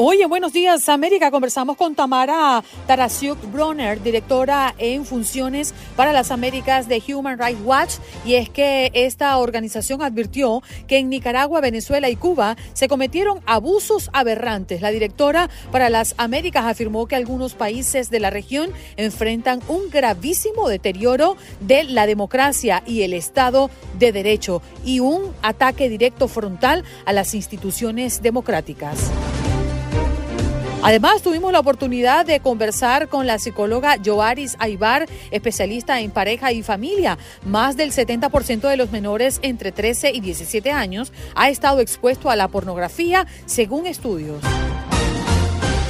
Hoy en Buenos Días América conversamos con Tamara Tarasiuk Bronner, directora en funciones para las Américas de Human Rights Watch, y es que esta organización advirtió que en Nicaragua, Venezuela y Cuba se cometieron abusos aberrantes. La directora para las Américas afirmó que algunos países de la región enfrentan un gravísimo deterioro de la democracia y el Estado de Derecho y un ataque directo frontal a las instituciones democráticas. Además, tuvimos la oportunidad de conversar con la psicóloga Joaris Aibar, especialista en pareja y familia. Más del 70% de los menores entre 13 y 17 años ha estado expuesto a la pornografía, según estudios.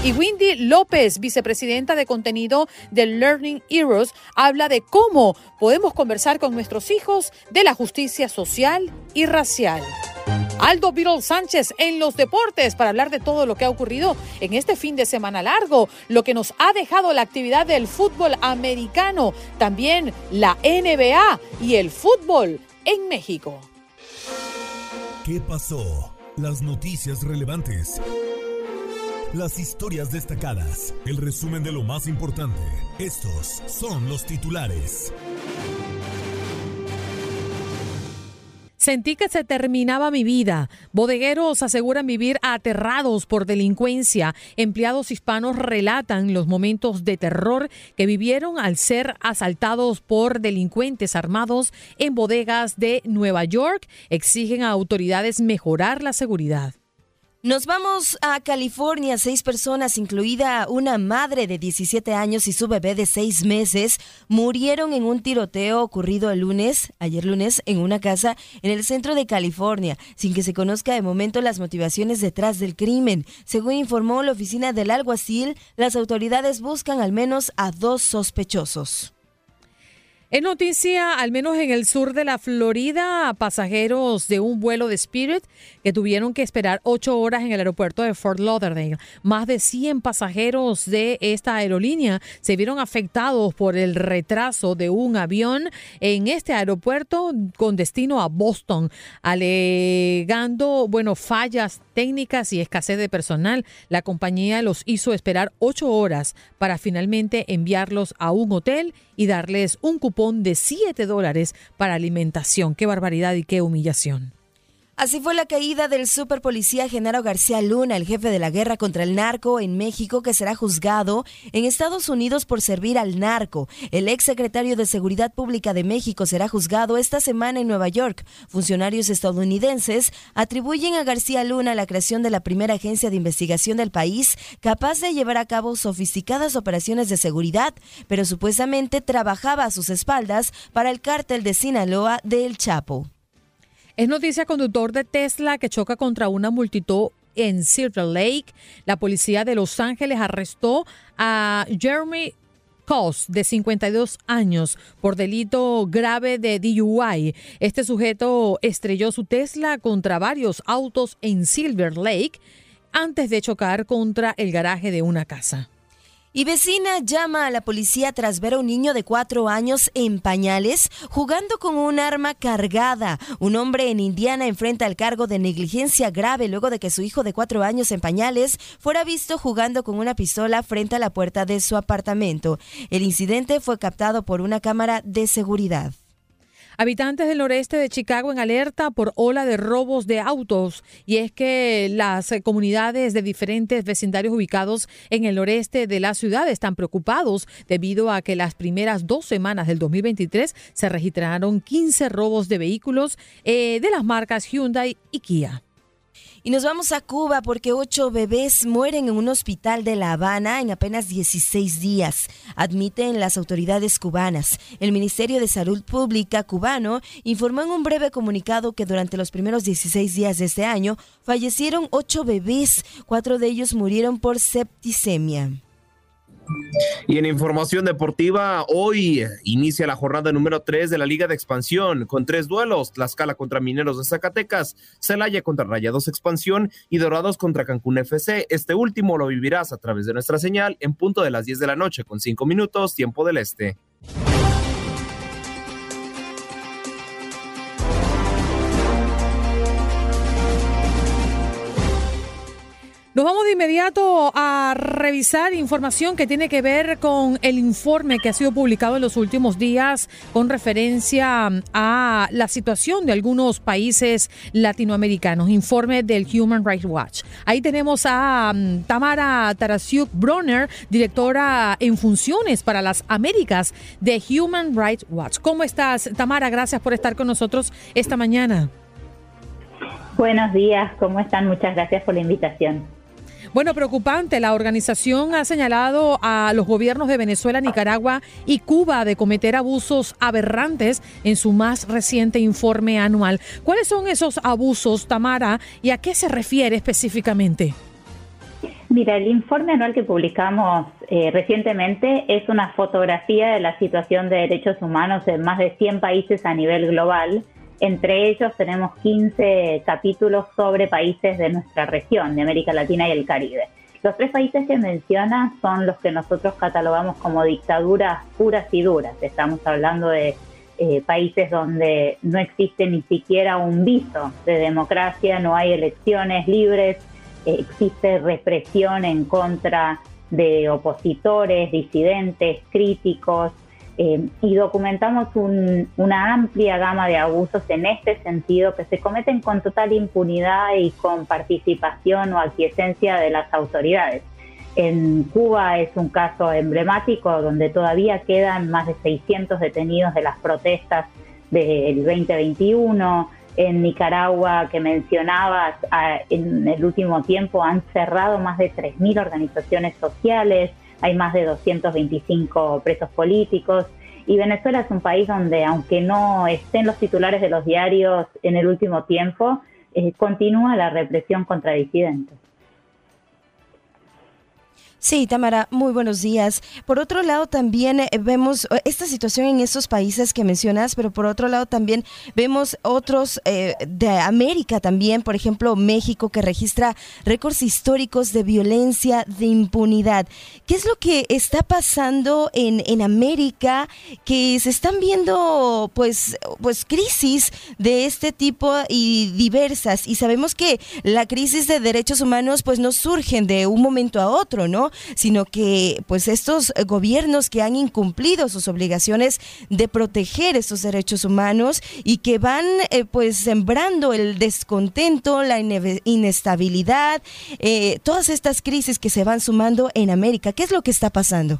Y Wendy López, vicepresidenta de contenido de Learning Heroes, habla de cómo podemos conversar con nuestros hijos de la justicia social y racial. Aldo Virol Sánchez en los deportes para hablar de todo lo que ha ocurrido en este fin de semana largo, lo que nos ha dejado la actividad del fútbol americano, también la NBA y el fútbol en México. ¿Qué pasó? Las noticias relevantes. Las historias destacadas. El resumen de lo más importante. Estos son los titulares. Sentí que se terminaba mi vida. Bodegueros aseguran vivir aterrados por delincuencia. Empleados hispanos relatan los momentos de terror que vivieron al ser asaltados por delincuentes armados en bodegas de Nueva York. Exigen a autoridades mejorar la seguridad. Nos vamos a California. Seis personas, incluida una madre de 17 años y su bebé de seis meses, murieron en un tiroteo ocurrido el lunes, ayer lunes, en una casa en el centro de California, sin que se conozca de momento las motivaciones detrás del crimen. Según informó la oficina del alguacil, las autoridades buscan al menos a dos sospechosos. En noticia, al menos en el sur de la Florida, pasajeros de un vuelo de Spirit que tuvieron que esperar ocho horas en el aeropuerto de Fort Lauderdale. Más de 100 pasajeros de esta aerolínea se vieron afectados por el retraso de un avión en este aeropuerto con destino a Boston, alegando, bueno, fallas técnicas y escasez de personal. La compañía los hizo esperar ocho horas para finalmente enviarlos a un hotel y darles un cupón de 7 dólares para alimentación. Qué barbaridad y qué humillación. Así fue la caída del superpolicía Genaro García Luna, el jefe de la guerra contra el narco en México, que será juzgado en Estados Unidos por servir al narco. El ex secretario de Seguridad Pública de México será juzgado esta semana en Nueva York. Funcionarios estadounidenses atribuyen a García Luna la creación de la primera agencia de investigación del país capaz de llevar a cabo sofisticadas operaciones de seguridad, pero supuestamente trabajaba a sus espaldas para el cártel de Sinaloa del Chapo. Es noticia conductor de Tesla que choca contra una multitud en Silver Lake. La policía de Los Ángeles arrestó a Jeremy de 52 años, por delito grave de DUI. Este sujeto estrelló su Tesla contra varios autos en Silver Lake antes de chocar contra el garaje de una casa. Y vecina llama a la policía tras ver a un niño de cuatro años en pañales jugando con un arma cargada. Un hombre en Indiana enfrenta el cargo de negligencia grave luego de que su hijo de cuatro años en pañales fuera visto jugando con una pistola frente a la puerta de su apartamento. El incidente fue captado por una cámara de seguridad. Habitantes del noreste de Chicago en alerta por ola de robos de autos. Y es que las eh, comunidades de diferentes vecindarios ubicados en el noreste de la ciudad están preocupados debido a que las primeras dos semanas del 2023 se registraron 15 robos de vehículos eh, de las marcas Hyundai y Kia. Y nos vamos a Cuba porque ocho bebés mueren en un hospital de La Habana en apenas 16 días, admiten las autoridades cubanas. El Ministerio de Salud Pública cubano informó en un breve comunicado que durante los primeros 16 días de este año fallecieron ocho bebés, cuatro de ellos murieron por septicemia. Y en información deportiva, hoy inicia la jornada número 3 de la Liga de Expansión con tres duelos: Tlaxcala contra Mineros de Zacatecas, Celaya contra Rayados Expansión y Dorados contra Cancún FC. Este último lo vivirás a través de nuestra señal en punto de las 10 de la noche con 5 minutos, tiempo del este. Nos vamos de inmediato a revisar información que tiene que ver con el informe que ha sido publicado en los últimos días con referencia a la situación de algunos países latinoamericanos. Informe del Human Rights Watch. Ahí tenemos a um, Tamara Tarasiuk Bronner, directora en funciones para las Américas de Human Rights Watch. ¿Cómo estás, Tamara? Gracias por estar con nosotros esta mañana. Buenos días, ¿cómo están? Muchas gracias por la invitación. Bueno, preocupante. La organización ha señalado a los gobiernos de Venezuela, Nicaragua y Cuba de cometer abusos aberrantes en su más reciente informe anual. ¿Cuáles son esos abusos, Tamara, y a qué se refiere específicamente? Mira, el informe anual que publicamos eh, recientemente es una fotografía de la situación de derechos humanos en más de 100 países a nivel global entre ellos tenemos 15 capítulos sobre países de nuestra región, de América Latina y el Caribe. Los tres países que menciona son los que nosotros catalogamos como dictaduras puras y duras. Estamos hablando de eh, países donde no existe ni siquiera un viso de democracia, no hay elecciones libres, existe represión en contra de opositores, disidentes, críticos, eh, y documentamos una amplia gama de abusos en este sentido que se cometen con total impunidad y con participación o aquiescencia de las autoridades. En Cuba es un caso emblemático donde todavía quedan más de 600 detenidos de las protestas del 2021. En Nicaragua, que mencionabas, en el último tiempo han cerrado más de 3.000 organizaciones sociales hay más de 225 presos políticos. Y Venezuela es un país donde, aunque no estén los titulares de los diarios en el último tiempo, eh, continúa la represión contra disidentes. Sí, Tamara, muy buenos días. Por otro lado, también eh, vemos eh, esta situación en estos países que mencionas, pero por otro lado también vemos otros eh, de América también, por ejemplo, México, que registra récords históricos de violencia, de impunidad. ¿Qué es lo que está pasando en, en América? Que se están viendo, pues, pues, crisis de este tipo y diversas. Y sabemos que la crisis de derechos humanos, pues, no surgen de un momento a otro, ¿no? Sino que pues estos gobiernos que han incumplido sus obligaciones de proteger estos derechos humanos y que van eh, pues sembrando el descontento, la inestabilidad, eh, todas estas crisis que se van sumando en América. ¿Qué es lo que está pasando?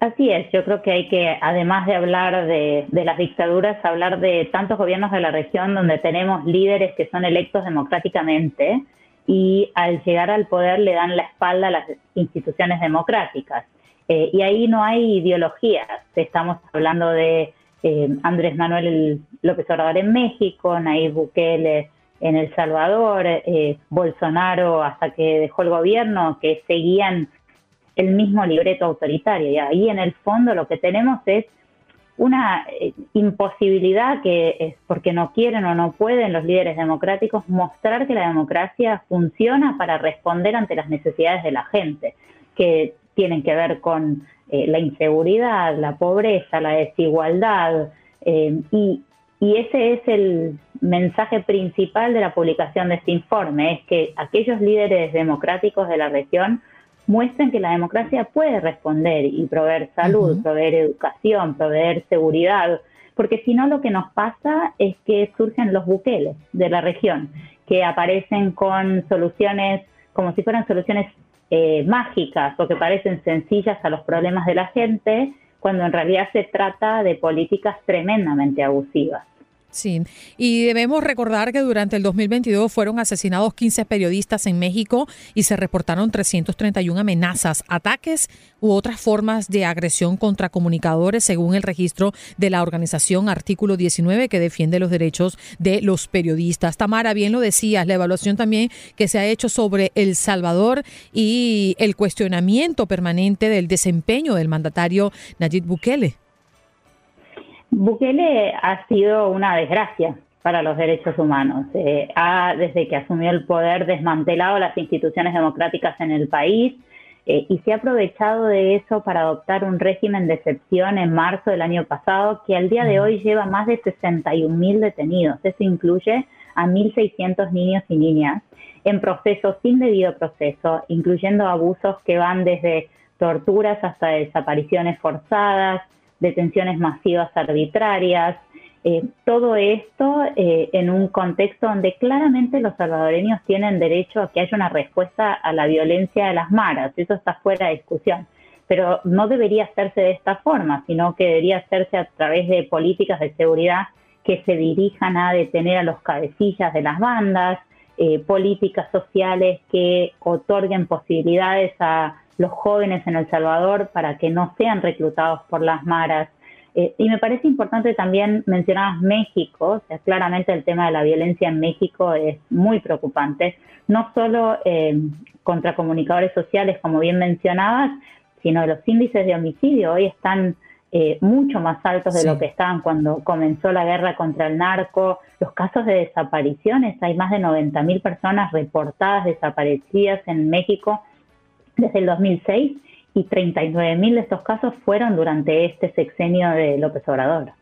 Así es, yo creo que hay que, además de hablar de, de, las dictaduras, hablar de tantos gobiernos de la región donde tenemos líderes que son electos democráticamente y al llegar al poder le dan la espalda a las instituciones democráticas. Eh, y ahí no hay ideologías. Estamos hablando de eh, Andrés Manuel López Obrador en México, Nayib Bukele en El Salvador, eh, Bolsonaro hasta que dejó el gobierno, que seguían el mismo libreto autoritario. Y ahí en el fondo lo que tenemos es una eh, imposibilidad que es porque no quieren o no pueden los líderes democráticos mostrar que la democracia funciona para responder ante las necesidades de la gente, que tienen que ver con eh, la inseguridad, la pobreza, la desigualdad, eh, y, y ese es el mensaje principal de la publicación de este informe, es que aquellos líderes democráticos de la región muestren que la democracia puede responder y proveer salud, proveer educación, proveer seguridad, porque si no lo que nos pasa es que surgen los buqueles de la región, que aparecen con soluciones como si fueran soluciones eh, mágicas o que parecen sencillas a los problemas de la gente, cuando en realidad se trata de políticas tremendamente abusivas. Sí, y debemos recordar que durante el 2022 fueron asesinados 15 periodistas en México y se reportaron 331 amenazas, ataques u otras formas de agresión contra comunicadores, según el registro de la organización Artículo 19 que defiende los derechos de los periodistas. Tamara, bien lo decías, la evaluación también que se ha hecho sobre El Salvador y el cuestionamiento permanente del desempeño del mandatario Nayib Bukele. Bukele ha sido una desgracia para los derechos humanos. Eh, ha, desde que asumió el poder, desmantelado las instituciones democráticas en el país eh, y se ha aprovechado de eso para adoptar un régimen de excepción en marzo del año pasado que al día de hoy lleva más de 61 mil detenidos. Eso incluye a 1.600 niños y niñas en procesos sin debido proceso, incluyendo abusos que van desde torturas hasta desapariciones forzadas, detenciones masivas arbitrarias, eh, todo esto eh, en un contexto donde claramente los salvadoreños tienen derecho a que haya una respuesta a la violencia de las maras, eso está fuera de discusión. Pero no debería hacerse de esta forma, sino que debería hacerse a través de políticas de seguridad que se dirijan a detener a los cabecillas de las bandas, eh, políticas sociales que otorguen posibilidades a los jóvenes en El Salvador para que no sean reclutados por las maras. Eh, y me parece importante también mencionar México, o sea, claramente el tema de la violencia en México es muy preocupante, no solo eh, contra comunicadores sociales, como bien mencionabas, sino los índices de homicidio hoy están eh, mucho más altos de lo que estaban cuando comenzó la guerra contra el narco. Los casos de desapariciones, hay más de 90.000 personas reportadas desaparecidas en México desde el 2006 y 39.000 de estos casos fueron durante este sexenio de López Obrador.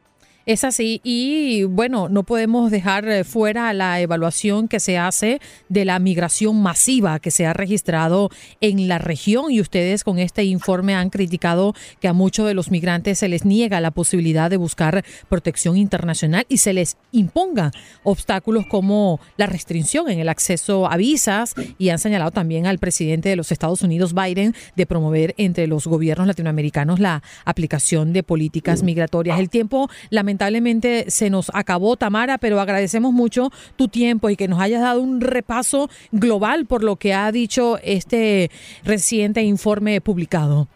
Es así y bueno, no podemos dejar eh, fuera la evaluación que se hace de la migración masiva que se ha registrado en la región y ustedes con este informe han criticado que a muchos de los migrantes se les niega la posibilidad de buscar protección internacional y se les imponga obstáculos como la restricción en el acceso a visas y han señalado también al presidente de los Estados Unidos Biden de promover entre los gobiernos latinoamericanos la aplicación de políticas migratorias. El tiempo lamentablemente lamentablemente se nos acabó, Tamara, pero agradecemos mucho tu tiempo y que nos hayas dado un repaso global por lo que ha dicho este reciente informe publicado.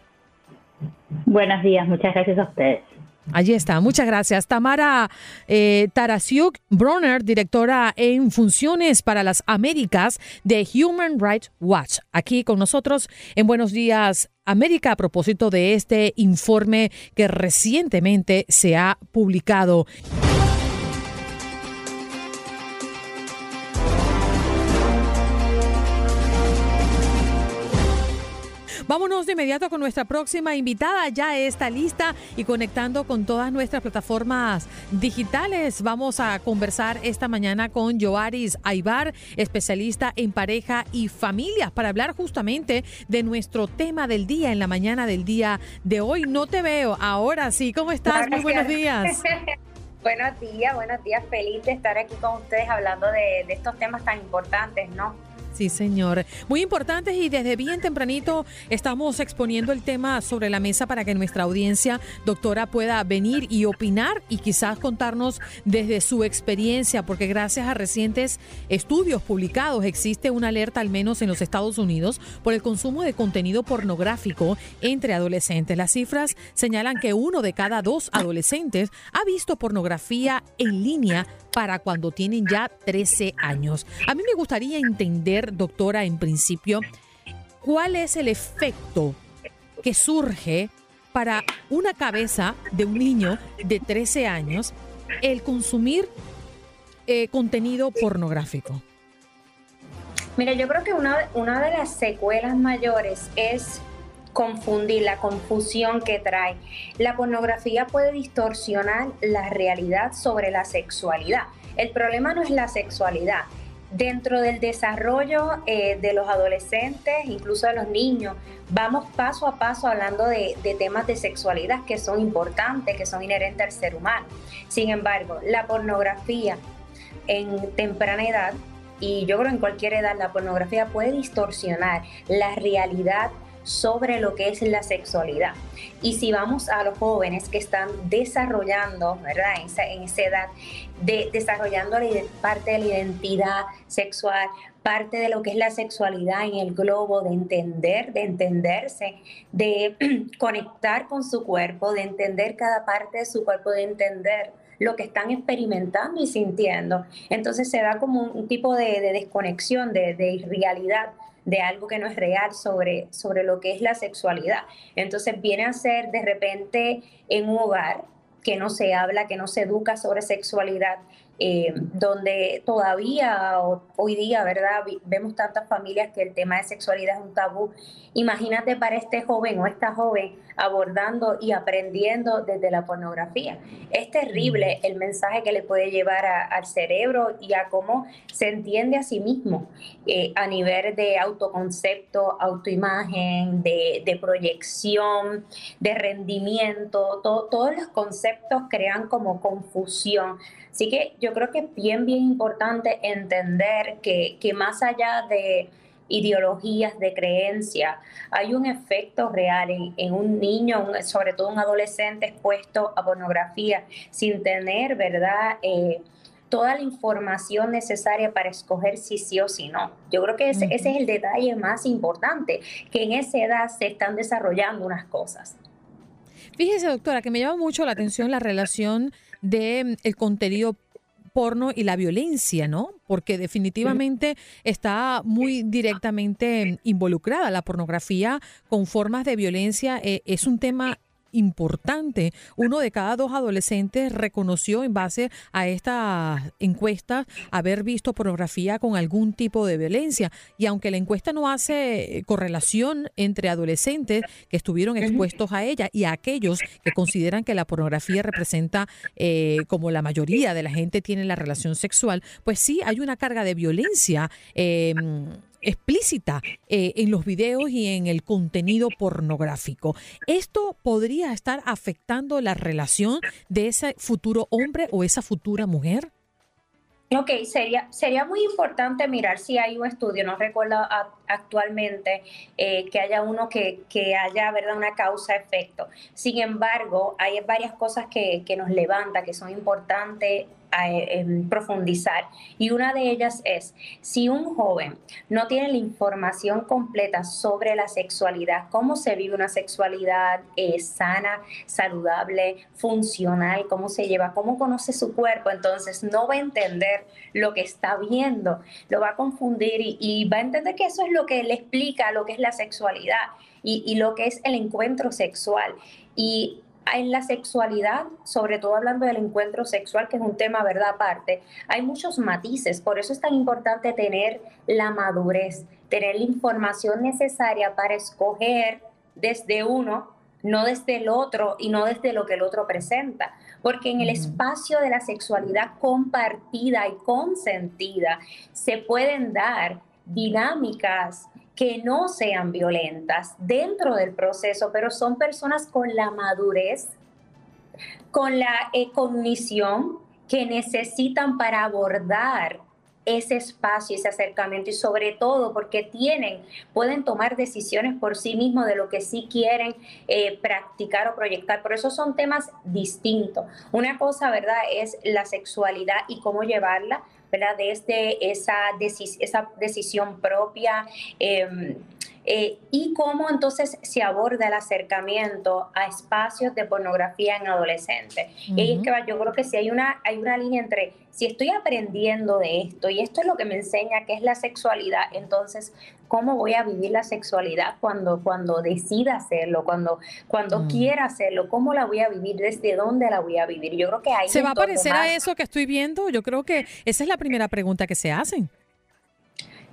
Buenos días, muchas gracias a ustedes. Allí está, muchas gracias. Tamara eh, Tarasiuk Bronner, directora en funciones para las Américas de Human Rights Watch, aquí con nosotros en Buenos Días América a propósito de este informe que recientemente se ha publicado. Vámonos de inmediato con nuestra próxima invitada. Ya está lista y conectando con todas nuestras plataformas digitales. Vamos a conversar esta mañana con Joaris Aibar, especialista en pareja y familia, para hablar justamente de nuestro tema del día en la mañana del día de hoy. No te veo. Ahora sí, ¿cómo estás? Muy buenos días. buenos días, buenos días. Feliz de estar aquí con ustedes hablando de, de estos temas tan importantes, ¿no? Sí, señor. Muy importantes y desde bien tempranito estamos exponiendo el tema sobre la mesa para que nuestra audiencia, doctora, pueda venir y opinar y quizás contarnos desde su experiencia, porque gracias a recientes estudios publicados existe una alerta, al menos en los Estados Unidos, por el consumo de contenido pornográfico entre adolescentes. Las cifras señalan que uno de cada dos adolescentes ha visto pornografía en línea para cuando tienen ya 13 años. A mí me gustaría entender, doctora, en principio, cuál es el efecto que surge para una cabeza de un niño de 13 años el consumir eh, contenido pornográfico. Mira, yo creo que una, una de las secuelas mayores es confundir, la confusión que trae. La pornografía puede distorsionar la realidad sobre la sexualidad. El problema no es la sexualidad, dentro del desarrollo eh, de los adolescentes, incluso de los niños, vamos paso a paso hablando de, de, temas de sexualidad que son importantes, que son inherentes al ser humano. Sin embargo, la pornografía en temprana edad, y yo creo en cualquier edad, la pornografía puede distorsionar la realidad sobre lo que es la sexualidad. Y si vamos a los jóvenes que están desarrollando, ¿verdad? En esa, edad, de, desarrollando parte de la identidad sexual, parte de lo que es la sexualidad en el globo, de entender, de entenderse, de conectar con su cuerpo, de entender cada parte de su cuerpo, de entender lo que están experimentando y sintiendo. Entonces se da como un, tipo de, desconexión, de, de irrealidad de algo que no es real sobre, sobre lo que es la sexualidad. Entonces viene a ser de repente en un hogar que no se habla, que no se educa sobre sexualidad, eh, donde todavía hoy día, ¿verdad? Vemos tantas familias que el tema de sexualidad es un tabú. Imagínate para este joven o esta joven abordando y aprendiendo desde la pornografía. Es terrible el mensaje que le puede llevar al cerebro y a cómo se entiende a sí mismo eh, a nivel de autoconcepto, autoimagen, de, proyección, de rendimiento. todos los conceptos crean como confusión. Así que yo creo que es bien, bien importante entender que, más allá de ideologías de creencia, hay un efecto real en, un niño, sobre todo un adolescente expuesto a pornografía, sin tener, ¿verdad? Eh, toda la información necesaria para escoger si sí o si no. Yo creo que ese, ese, es el detalle más importante, que en esa edad se están desarrollando unas cosas. Fíjese, doctora, que me llama mucho la atención la relación de mm, el contenido porno y la violencia, ¿no? Porque definitivamente está muy directamente involucrada la pornografía con formas de violencia. Eh, es un tema importante. Uno de cada dos adolescentes reconoció en base a esta encuesta haber visto pornografía con algún tipo de violencia. Y aunque la encuesta no hace correlación entre adolescentes que estuvieron expuestos a ella y a aquellos que consideran que la pornografía representa eh, como la mayoría de la gente tiene la relación sexual, pues sí hay una carga de violencia. Eh, explícita eh, en los videos y en el contenido pornográfico. ¿Esto podría estar afectando la relación de ese futuro hombre o esa futura mujer? Ok, sería, sería muy importante mirar si hay un estudio, no recuerdo actualmente eh, que haya uno que, que, haya ¿verdad? una causa-efecto. Sin embargo, hay varias cosas que, que nos levanta, que son importantes profundizar. Y una de ellas es, si un joven no tiene la información completa sobre la sexualidad, cómo se vive una sexualidad sana, saludable, funcional, cómo se lleva, cómo conoce su cuerpo, entonces no va a entender lo que está viendo, lo va a confundir y, va a entender que eso es lo que le explica lo que es la sexualidad y, y lo que es el encuentro sexual. Y en la sexualidad, sobre todo hablando del encuentro sexual, que es un tema, ¿verdad? Aparte, hay muchos matices, por eso es tan importante tener la madurez, tener la información necesaria para escoger desde uno, no desde el otro y no desde lo que el otro presenta, porque en el espacio de la sexualidad compartida y consentida se pueden dar dinámicas que no sean violentas dentro del proceso, pero son personas con la madurez, con la cognición que necesitan para abordar ese espacio, ese acercamiento y sobre todo porque tienen, pueden tomar decisiones por sí mismos de lo que sí quieren eh, practicar o proyectar. Por eso son temas distintos. Una cosa, ¿verdad?, es la sexualidad y cómo llevarla, ¿verdad? Desde esa, esa decisión propia. Em, eh, y cómo entonces se aborda el acercamiento a espacios de pornografía en adolescentes. Y es que yo creo que si hay una, hay una línea entre si estoy aprendiendo de esto y esto es lo que me enseña que es la sexualidad, entonces, ¿cómo voy a vivir la sexualidad cuando, cuando decida hacerlo, cuando, cuando mm. quiera hacerlo? ¿Cómo la voy a vivir? ¿Desde dónde la voy a vivir? Yo creo que ahí... ¿Se va a parecer a eso que estoy viendo? Yo creo que esa es la primera pregunta que se hacen.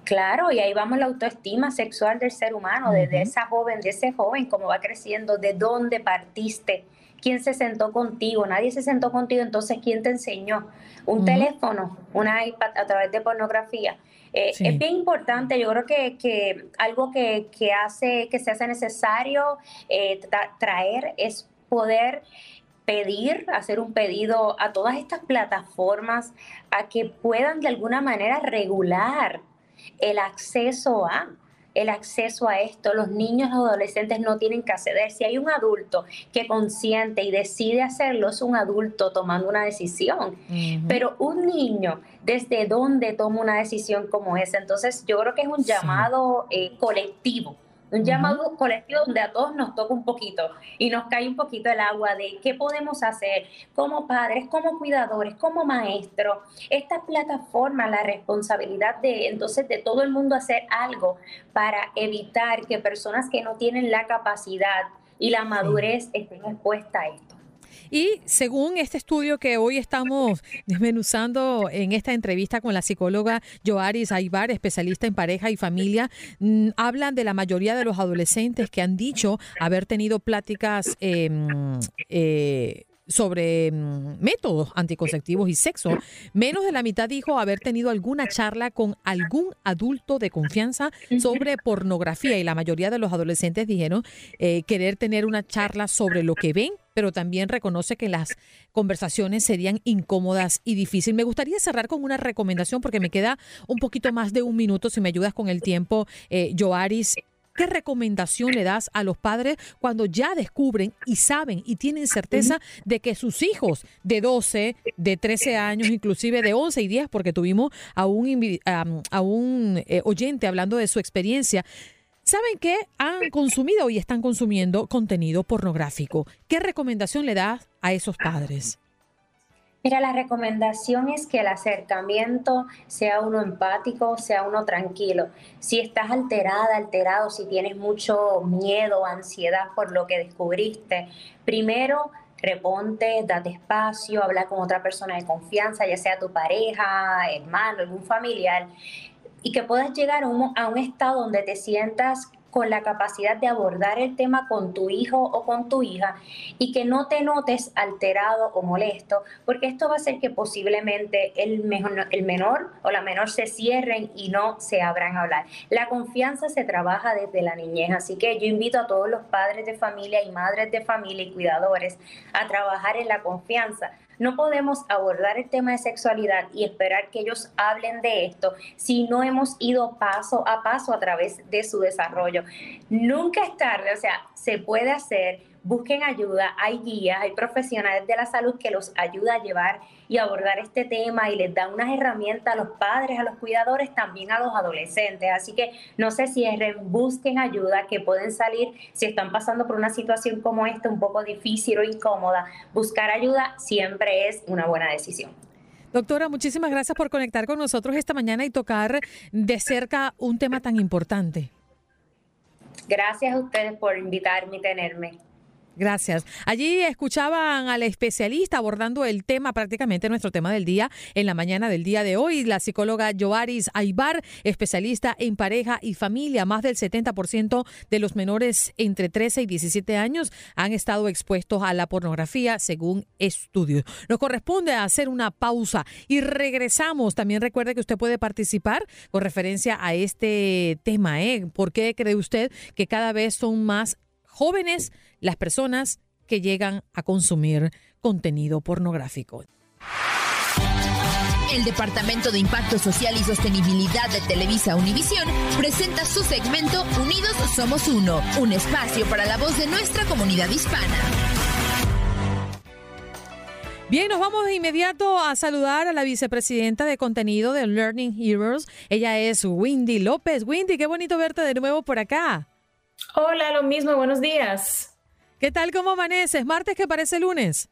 Claro, y ahí vamos la autoestima sexual del ser humano, desde esa joven, de ese joven, cómo va creciendo, de dónde partiste, quién se sentó contigo, nadie se sentó contigo, entonces quién te enseñó, un teléfono, una iPad a través de pornografía. Eh, es bien importante, yo creo que, algo que, hace, que se hace necesario eh, traer es poder pedir, hacer un pedido a todas estas plataformas a que puedan de alguna manera regular el acceso a el acceso a esto. Los niños y adolescentes no tienen que acceder. Si hay un adulto que consiente y decide hacerlo, es un adulto tomando una decisión. Pero un niño, ¿desde dónde toma una decisión como esa? Entonces, yo creo que es un llamado eh, colectivo un llamado colectivo donde a todos nos toca un poquito y nos cae un poquito el agua de qué podemos hacer como padres, como cuidadores, como maestros. Esta plataforma, la responsabilidad de entonces de todo el mundo hacer algo para evitar que personas que no tienen la capacidad y la madurez estén expuestas a esto. Y según este estudio que hoy estamos desmenuzando en esta entrevista con la psicóloga Joaris Aybar, especialista en pareja y familia, mm, hablan de la mayoría de los adolescentes que han dicho haber tenido pláticas em, eh, sobre mm, métodos anticonceptivos y sexo, menos de la mitad dijo haber tenido alguna charla con algún adulto de confianza sobre pornografía. Y la mayoría de los adolescentes dijeron eh, querer tener una charla sobre lo que ven, pero también reconoce que las conversaciones serían incómodas y difíciles. Me gustaría cerrar con una recomendación porque me queda un poquito más de un minuto, si me ayudas con el tiempo, eh, Joaris. ¿Qué recomendación le das a los padres cuando ya descubren y saben y tienen certeza de que sus hijos de 12, de 13 años, inclusive de 11 y 10, porque tuvimos a un, a un eh, oyente hablando de su experiencia, saben que han consumido y están consumiendo contenido pornográfico? ¿Qué recomendación le das a esos padres? Mira, la recomendación es que el acercamiento sea uno empático, sea uno tranquilo. Si estás alterada, alterado, si tienes mucho miedo, ansiedad por lo que descubriste, primero reponte, date espacio, habla con otra persona de confianza, ya sea tu pareja, hermano, algún familiar, y que puedas llegar a un, a un estado donde te sientas con la capacidad de abordar el tema con tu hijo o con tu hija y que no te notes alterado o molesto, porque esto va a hacer que posiblemente el, mejor, el menor o la menor se cierren y no se abran a hablar. La confianza se trabaja desde la niñez, así que yo invito a todos los padres de familia y madres de familia y cuidadores a trabajar en la confianza no podemos abordar el tema de sexualidad y esperar que ellos hablen de esto si no hemos ido paso a paso a través de su desarrollo. Nunca es tarde, o sea, se puede hacer busquen ayuda, hay guías, hay profesionales de la salud que los ayuda a llevar y abordar este tema y les da unas herramientas a los padres, a los cuidadores, también a los adolescentes. Así que no se cierren, busquen ayuda, que pueden salir si están pasando por una situación como esta, un poco difícil o incómoda. Buscar ayuda siempre es una buena decisión. Doctora, muchísimas gracias por conectar con nosotros esta mañana y tocar de cerca un tema tan importante. Gracias a ustedes por invitarme y tenerme. Gracias. Allí escuchaban al especialista abordando el tema, prácticamente nuestro tema del día, en la mañana del día de hoy, la psicóloga Joaris Aybar, especialista en pareja y familia. Más del 70% de los menores entre 13 y 17 años han estado expuestos a la pornografía, según estudios. Nos corresponde hacer una pausa y regresamos. También recuerde que usted puede participar con referencia a este tema. ¿eh? ¿Por qué cree usted que cada vez son más jóvenes las personas que llegan a consumir contenido pornográfico. El Departamento de Impacto Social y Sostenibilidad de Televisa Univisión presenta su segmento Unidos Somos Uno, un espacio para la voz de nuestra comunidad hispana. Bien, nos vamos de inmediato a saludar a la vicepresidenta de contenido de Learning Heroes. Ella es Windy López. Windy, qué bonito verte de nuevo por acá. Hola, lo mismo, buenos días. ¿Qué tal? ¿Cómo amaneces? Martes que parece lunes.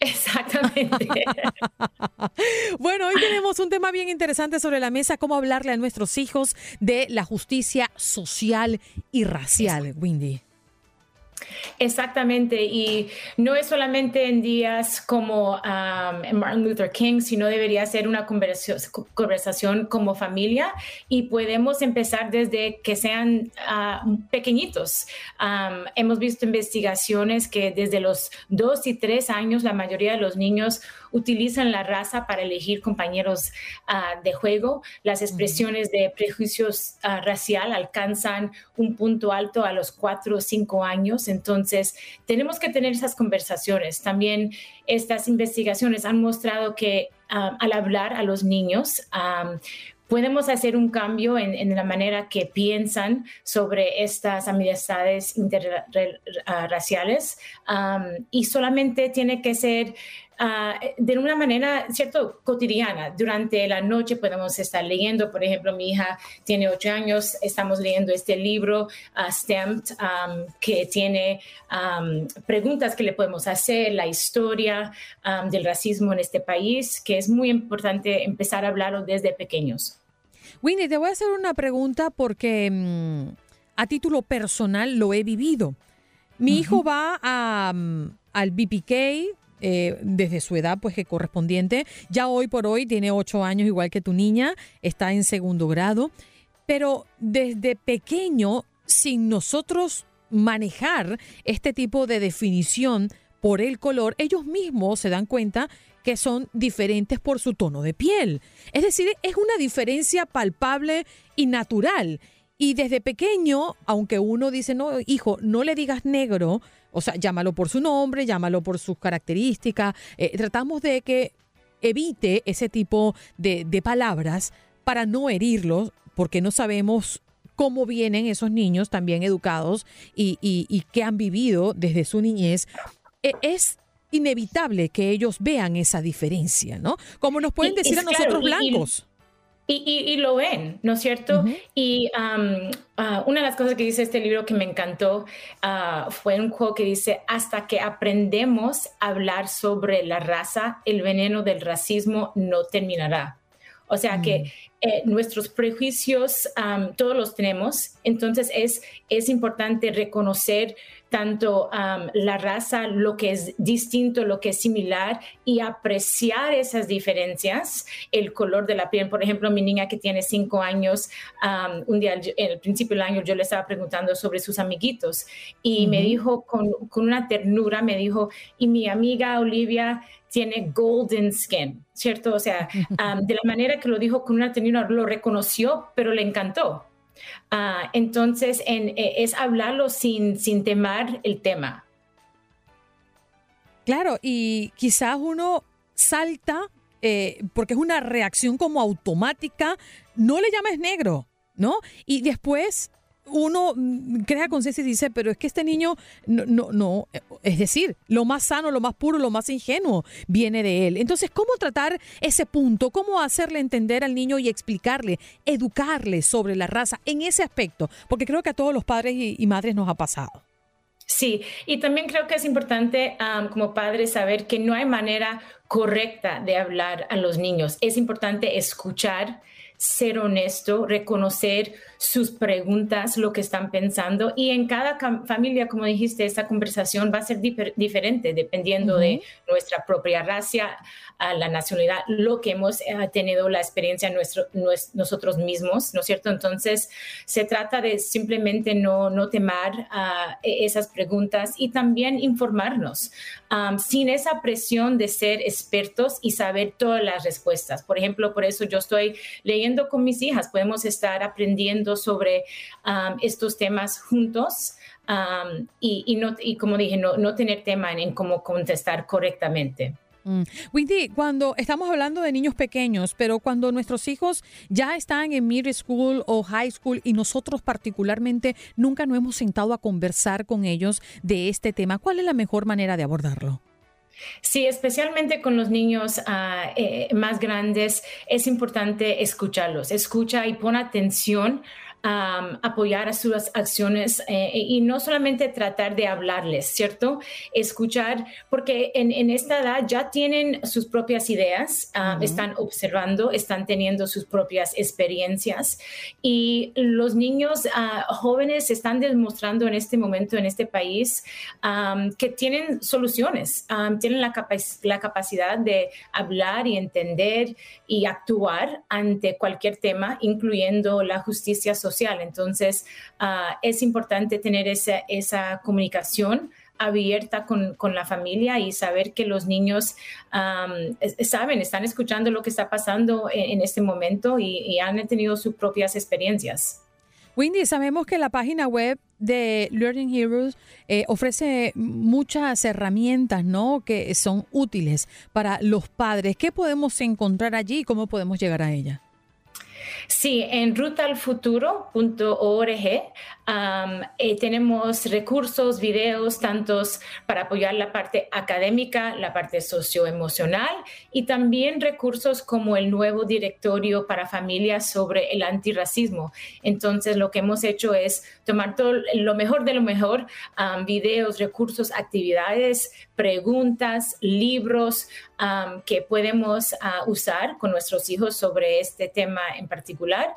Exactamente. bueno, hoy tenemos un tema bien interesante sobre la mesa, cómo hablarle a nuestros hijos de la justicia social y racial, Windy. Exactamente, y no es solamente en días como um, Martin Luther King, sino debería ser una conversación, conversación como familia y podemos empezar desde que sean uh, pequeñitos. Um, hemos visto investigaciones que desde los dos y tres años la mayoría de los niños utilizan la raza para elegir compañeros uh, de juego. Las expresiones de prejuicios uh, racial alcanzan un punto alto a los cuatro o cinco años. Entonces, tenemos que tener esas conversaciones. También estas investigaciones han mostrado que uh, al hablar a los niños, podemos hacer un cambio en, la manera que piensan sobre estas amistades interraciales um, y solamente tiene que ser uh, de una manera, ¿cierto?, cotidiana. Durante la noche podemos estar leyendo, por ejemplo, mi hija tiene ocho años, estamos leyendo este libro, uh, Stamped, um, que tiene um, preguntas que le podemos hacer, la historia um, del racismo en este país, que es muy importante empezar a hablarlo desde pequeñños. Winnie, te voy a hacer una pregunta porque mm, a título personal lo he vivido. Mi hijo va a, al BPK, eh, desde su edad pues que correspondiente. Ya hoy por hoy tiene ocho años igual que tu niña, está en segundo grado, pero desde pequeño, sin nosotros manejar este tipo de definición por el color, ellos mismos se dan cuenta que son diferentes por su tono de piel. Es decir, es una diferencia palpable y natural. Y desde pequeño, aunque uno dice, no, hijo, no le digas negro, o sea, llámalo por su nombre, llámalo por sus características. Eh, tratamos de que evite ese tipo de, palabras para no herirlos, porque no sabemos cómo vienen esos niños también educados y, y, que han vivido desde su niñez. E, es inevitable que ellos vean esa diferencia, ¿no? Como nos pueden decir a nosotros blancos. Y, lo ven, ¿no es cierto? Y ah, una de las cosas que dice este libro que me encantó uh, fue un juego que dice, hasta que aprendemos a hablar sobre la raza, el veneno del racismo no terminará. O sea que mm. eh, nuestros prejuicios todos los tenemos, entonces es, es importante reconocer tanto la raza, lo que es distinto, lo que es similar y apreciar esas diferencias, el color de la piel. Por ejemplo, mi niña que tiene cinco años, un día en el principio del año yo le estaba preguntando sobre sus amiguitos y me dijo con, con una ternura, me dijo, y mi amiga Olivia tiene golden skin, ¿cierto? O sea, de la manera que lo dijo con una ternura, lo reconoció, pero le encantó. Ah, entonces, eh, es hablarlo sin, sin temar el tema. Claro, y quizás uno salta eh, porque es una reacción como automática, no le llames negro, ¿no? Y después uno crea conciencia y dice, pero es que este niño no, no, no, es decir, lo más sano, lo más puro, lo más ingenuo viene de él. Entonces, ¿cómo tratar ese punto? ¿Cómo hacerle entender al niño y explicarle, educarle sobre la raza en ese aspecto? Porque creo que a todos los padres y, madres nos ha pasado. Sí, y también creo que es importante como padres saber que no hay manera correcta de hablar a los niños. Es importante escuchar, ser honesto, reconocer sus preguntas, lo que están pensando. Y en cada familia, como dijiste, esta conversación va a ser diferente dependiendo de nuestra propia raza, la nacionalidad, lo que hemos eh, tenido la experiencia nuestro, nosotros mismos, ¿no es cierto? Entonces, se trata de simplemente no, no temar e, esas preguntas y también informarnos sin esa presión de ser expertos y saber todas las respuestas. Por ejemplo, por eso yo estoy leyendo con mis hijas, podemos estar aprendiendo sobre um, estos temas juntos um, y, no, y, como dije, no, no tener tema en, cómo contestar correctamente. Mm. Wendy, cuando estamos hablando de niños pequeños, pero cuando nuestros hijos ya están en middle school o high school y nosotros particularmente nunca nos hemos sentado a conversar con ellos de este tema, ¿cuál es la mejor manera de abordarlo? Sí, especialmente con los niños ah, eh, más grandes, es importante escucharlos. Escucha y pon atención apoyar a sus acciones eh, y no solamente tratar de hablarles, ¿cierto? Escuchar, porque en, esta edad ya tienen sus propias ideas, están observando, están teniendo sus propias experiencias y los niños ah, jóvenes están demostrando en este momento en este país que tienen soluciones, tienen la, la capacidad de hablar y entender y actuar ante cualquier tema, incluyendo la justicia social. Entonces, ah, es importante tener esa, esa comunicación abierta con, la familia y saber que los niños saben, están escuchando lo que está pasando en, este momento y, han tenido sus propias experiencias. Windy, sabemos que la página web de Learning Heroes eh, ofrece muchas herramientas, ¿no? Que son útiles para los padres. ¿Qué podemos encontrar allí y cómo podemos llegar a ella? Sí, en rutalfuturo.org eh, tenemos recursos, videos, tantos para apoyar la parte académica, la parte socioemocional y también recursos como el nuevo directorio para familias sobre el antirracismo. Entonces, lo que hemos hecho es tomar todo lo mejor de lo mejor, videos, recursos, actividades, preguntas, libros que podemos ah, usar con nuestros hijos sobre este tema en particular.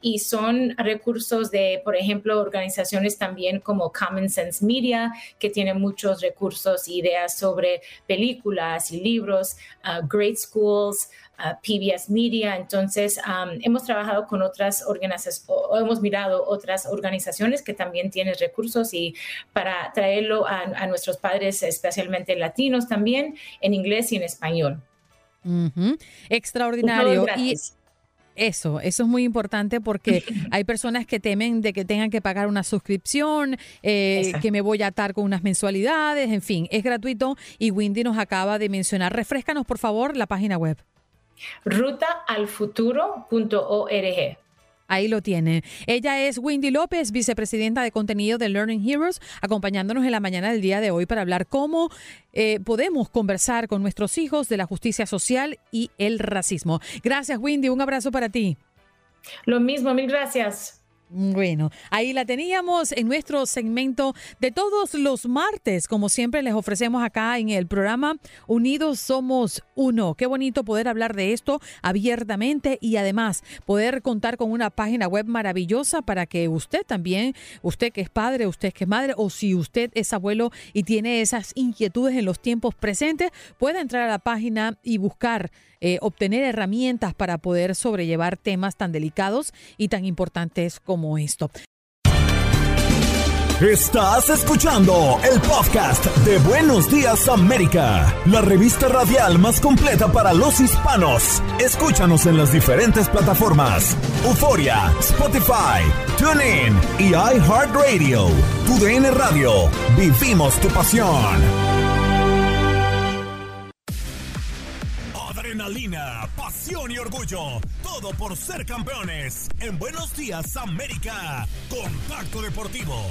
y son recursos de, por ejemplo, organizaciones también como Common Sense Media, que tiene muchos recursos e ideas sobre películas y libros, uh, Great Schools, uh, PBS Media. Entonces, um, hemos trabajado con otras organizaciones, o hemos mirado otras organizaciones que también tienen recursos y para traerlo a, nuestros padres, especialmente latinos también, en inglés y en español. Extraordinario. Y eso, eso es muy importante porque hay personas que temen de que tengan que pagar una suscripción, eh, que me voy a atar con unas mensualidades, en fin, es gratuito y Windy nos acaba de mencionar. Refrescanos, por favor, la página web. Rutaalfuturo.org. Ahí lo tiene. Ella es Wendy López, vicepresidenta de contenido de Learning Heroes, acompañándonos en la mañana del día de hoy para hablar cómo eh, podemos conversar con nuestros hijos de la justicia social y el racismo. Gracias, Wendy. Un abrazo para ti. Lo mismo, mil gracias. Bueno, ahí la teníamos en nuestro segmento de todos los martes, como siempre les ofrecemos acá en el programa Unidos Somos Uno. Qué bonito poder hablar de esto abiertamente y además poder contar con una página web maravillosa para que usted también, usted que es padre, usted que es madre o si usted es abuelo y tiene esas inquietudes en los tiempos presentes, pueda entrar a la página y buscar eh, obtener herramientas para poder sobrellevar temas tan delicados y tan importantes como esto. Estás escuchando el podcast de Buenos Días América, la revista radial más completa para los hispanos. Escúchanos en las diferentes plataformas: Euforia, Spotify, TuneIn y iHeartRadio. Tu DN Radio. Vivimos tu pasión. Y orgullo. Todo por ser campeones. En Buenos Días, América. Contacto Deportivo.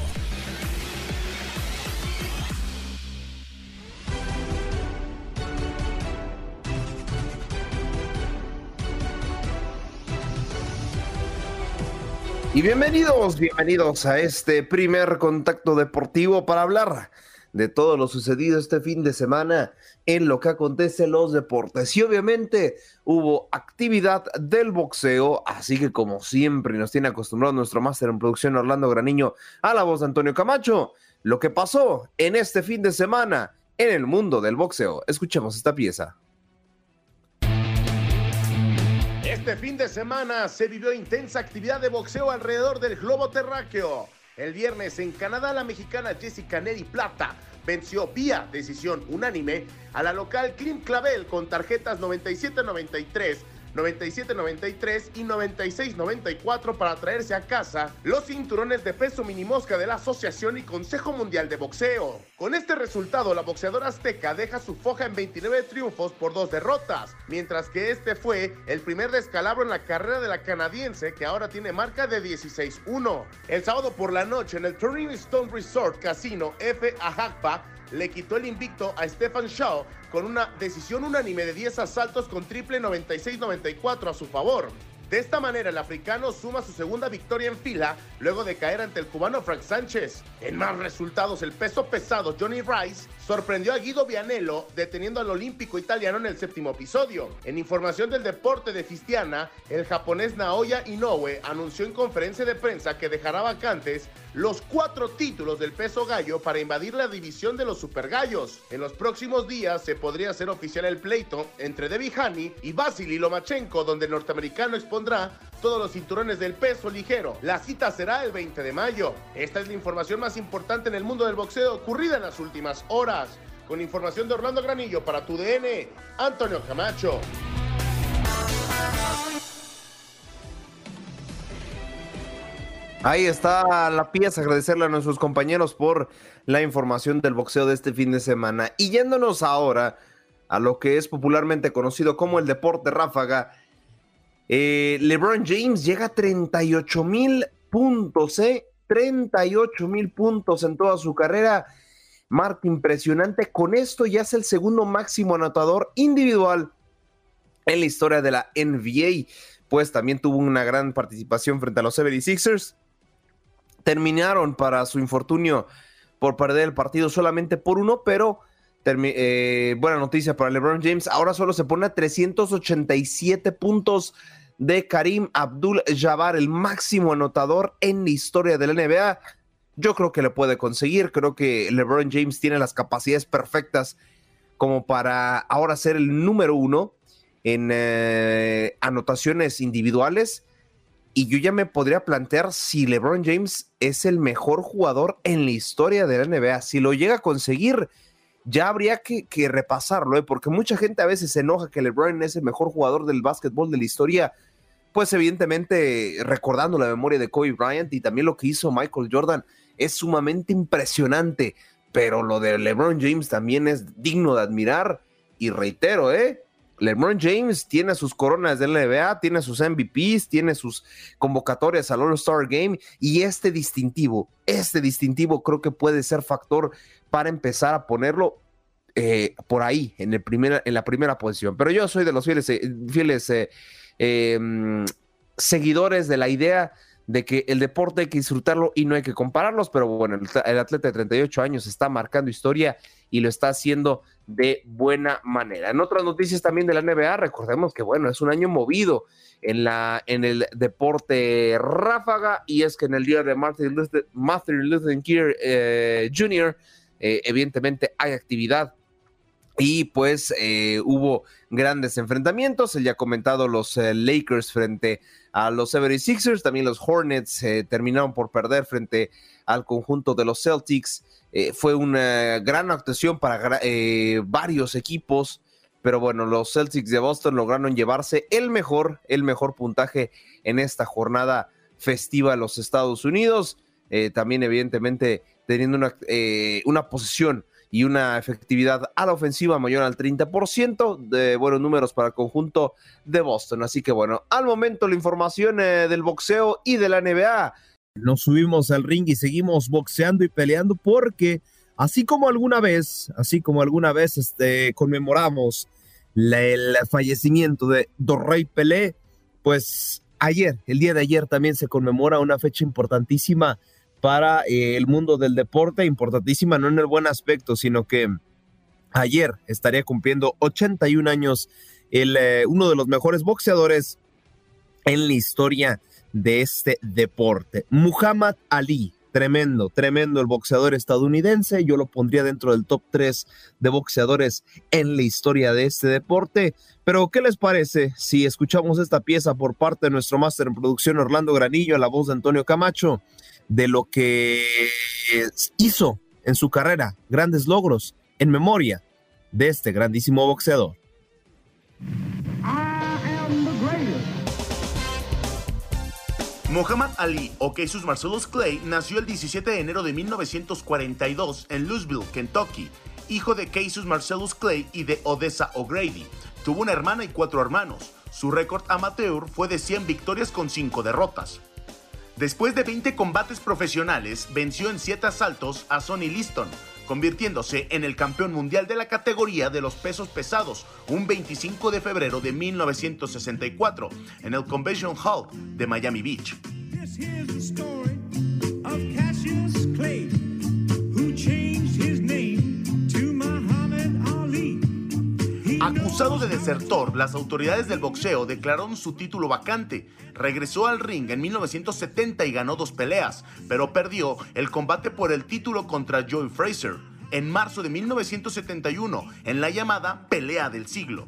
Y bienvenidos, bienvenidos a este primer contacto deportivo para hablar de todo lo sucedido este fin de semana en lo que acontece en los deportes. Y obviamente hubo actividad del boxeo, así que como siempre nos tiene acostumbrado nuestro máster en producción Orlando Graniño a la voz de Antonio Camacho, lo que pasó en este fin de semana en el mundo del boxeo. Escuchemos esta pieza. Este fin de semana se vivió intensa actividad de boxeo alrededor del globo terráqueo. El viernes en Canadá la mexicana Jessica Neri Plata venció vía decisión unánime a la local Clint Clavel con tarjetas 97-93 97-93 y 96-94 para traerse a casa los cinturones de peso minimosca de la Asociación y Consejo Mundial de Boxeo. Con este resultado, la boxeadora azteca deja su foja en 29 triunfos por dos derrotas, mientras que este fue el primer descalabro en la carrera de la canadiense que ahora tiene marca de 16-1. El sábado por la noche en el Turning Stone Resort Casino F. Ajacpa le quitó el invicto a Stefan Shaw con una decisión unánime de 10 asaltos con triple 96-94 a su favor. De esta manera, el africano suma su segunda victoria en fila luego de caer ante el cubano Frank Sánchez. En más resultados, el peso pesado Johnny Rice sorprendió a Guido Vianello deteniendo al olímpico italiano en el séptimo episodio. En información del deporte de Fistiana, el japonés Naoya Inoue anunció en conferencia de prensa que dejará vacantes los cuatro títulos del peso gallo para invadir la división de los supergallos. En los próximos días se podría hacer oficial el pleito entre Debbie Hani y Vasily Lomachenko, donde el norteamericano expondrá todos los cinturones del peso ligero. La cita será el 20 de mayo. Esta es la información más importante en el mundo del boxeo ocurrida en las últimas horas. Con información de Orlando Granillo para tu DN, Antonio Camacho. Ahí está la pieza, agradecerle a nuestros compañeros por la información del boxeo de este fin de semana. Y yéndonos ahora a lo que es popularmente conocido como el deporte ráfaga, eh, LeBron James llega a 38 mil puntos, ¿eh? 38 mil puntos en toda su carrera. Marca impresionante. Con esto ya es el segundo máximo anotador individual en la historia de la NBA. Pues también tuvo una gran participación frente a los 76ers terminaron para su infortunio por perder el partido solamente por uno, pero eh, buena noticia para LeBron James. Ahora solo se pone a 387 puntos de Karim Abdul Jabbar, el máximo anotador en la historia de la NBA. Yo creo que le puede conseguir. Creo que LeBron James tiene las capacidades perfectas como para ahora ser el número uno en eh, anotaciones individuales y yo ya me podría plantear si LeBron James es el mejor jugador en la historia de la NBA. Si lo llega a conseguir, ya habría que, repasarlo, ¿eh? porque mucha gente a veces se enoja que LeBron es el mejor jugador del básquetbol de la historia. Pues evidentemente recordando la memoria de Kobe Bryant y también lo que hizo Michael Jordan es sumamente impresionante, pero lo de LeBron James también es digno de admirar y reitero, ¿eh? LeBron James tiene sus coronas de NBA, tiene sus MVPs, tiene sus convocatorias al All-Star Game y este distintivo, este distintivo creo que puede ser factor para empezar a ponerlo eh, por ahí, en, el en la primera posición. Pero yo soy de los fieles, eh, fieles eh, em, seguidores de la idea de que el deporte hay que disfrutarlo y no hay que compararlos, pero bueno, el, atleta de 38 años está marcando historia y lo está haciendo de buena manera. En otras noticias también de la NBA, recordemos que bueno, es un año movido en, la, en el deporte ráfaga y es que en el día de Martin Luther, King eh, Jr., eh, evidentemente hay actividad y pues eh, hubo grandes enfrentamientos. El ya comentado los Lakers frente a los 76ers, también los Hornets terminaron por perder frente al conjunto de los Celtics. Eh, fue una gran actuación para eh, varios equipos, pero bueno, los Celtics de Boston lograron llevarse el mejor, el mejor puntaje en esta jornada festiva de los Estados Unidos. Eh, también, evidentemente, teniendo una, una posición y una efectividad a la ofensiva mayor al 30% de buenos números para el conjunto de Boston. Así que bueno, al momento la información del boxeo y de la NBA nos subimos al ring y seguimos boxeando y peleando porque así como alguna vez, así como alguna vez este, conmemoramos el fallecimiento de Dorrey Pelé, pues ayer, el día de ayer también se conmemora una fecha importantísima para eh, el mundo del deporte, importantísima no en el buen aspecto, sino que ayer estaría cumpliendo 81 años el, eh, uno de los mejores boxeadores en la historia de este deporte. Muhammad Ali, tremendo, tremendo el boxeador estadounidense. Yo lo pondría dentro del top 3 de boxeadores en la historia de este deporte. Pero, ¿qué les parece si escuchamos esta pieza por parte de nuestro máster en producción Orlando Granillo, a la voz de Antonio Camacho, de lo que hizo en su carrera, grandes logros en memoria de este grandísimo boxeador? Muhammad Ali o Jesus Marcellus Clay nació el 17 de enero de 1942 en Louisville, Kentucky, hijo de Jesus Marcellus Clay y de Odessa O'Grady. Tuvo una hermana y cuatro hermanos. Su récord amateur fue de 100 victorias con 5 derrotas. Después de 20 combates profesionales, venció en 7 asaltos a Sonny Liston, convirtiéndose en el campeón mundial de la categoría de los pesos pesados un 25 de febrero de 1964 en el Convention Hall de Miami Beach. Acusado de desertor, las autoridades del boxeo declararon su título vacante. Regresó al ring en 1970 y ganó dos peleas, pero perdió el combate por el título contra Joey Fraser en marzo de 1971 en la llamada Pelea del Siglo.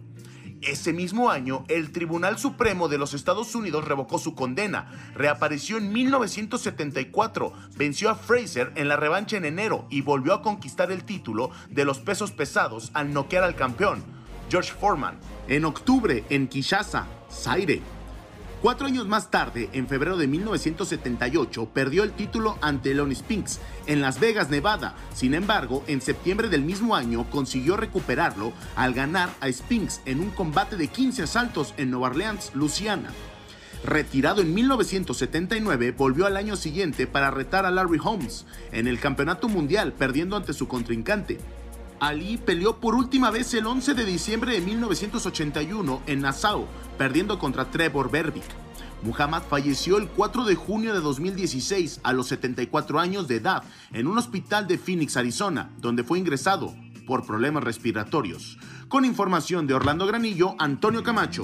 Ese mismo año, el Tribunal Supremo de los Estados Unidos revocó su condena. Reapareció en 1974, venció a Fraser en la revancha en enero y volvió a conquistar el título de los pesos pesados al noquear al campeón. George Foreman, en octubre en Kinshasa, Zaire. Cuatro años más tarde, en febrero de 1978, perdió el título ante Lonnie Spinks en Las Vegas, Nevada. Sin embargo, en septiembre del mismo año consiguió recuperarlo al ganar a Spinks en un combate de 15 asaltos en Nueva Orleans, Luisiana. Retirado en 1979, volvió al año siguiente para retar a Larry Holmes en el Campeonato Mundial, perdiendo ante su contrincante. Ali peleó por última vez el 11 de diciembre de 1981 en Nassau, perdiendo contra Trevor Berbick. Muhammad falleció el 4 de junio de 2016 a los 74 años de edad en un hospital de Phoenix, Arizona, donde fue ingresado por problemas respiratorios. Con información de Orlando Granillo, Antonio Camacho.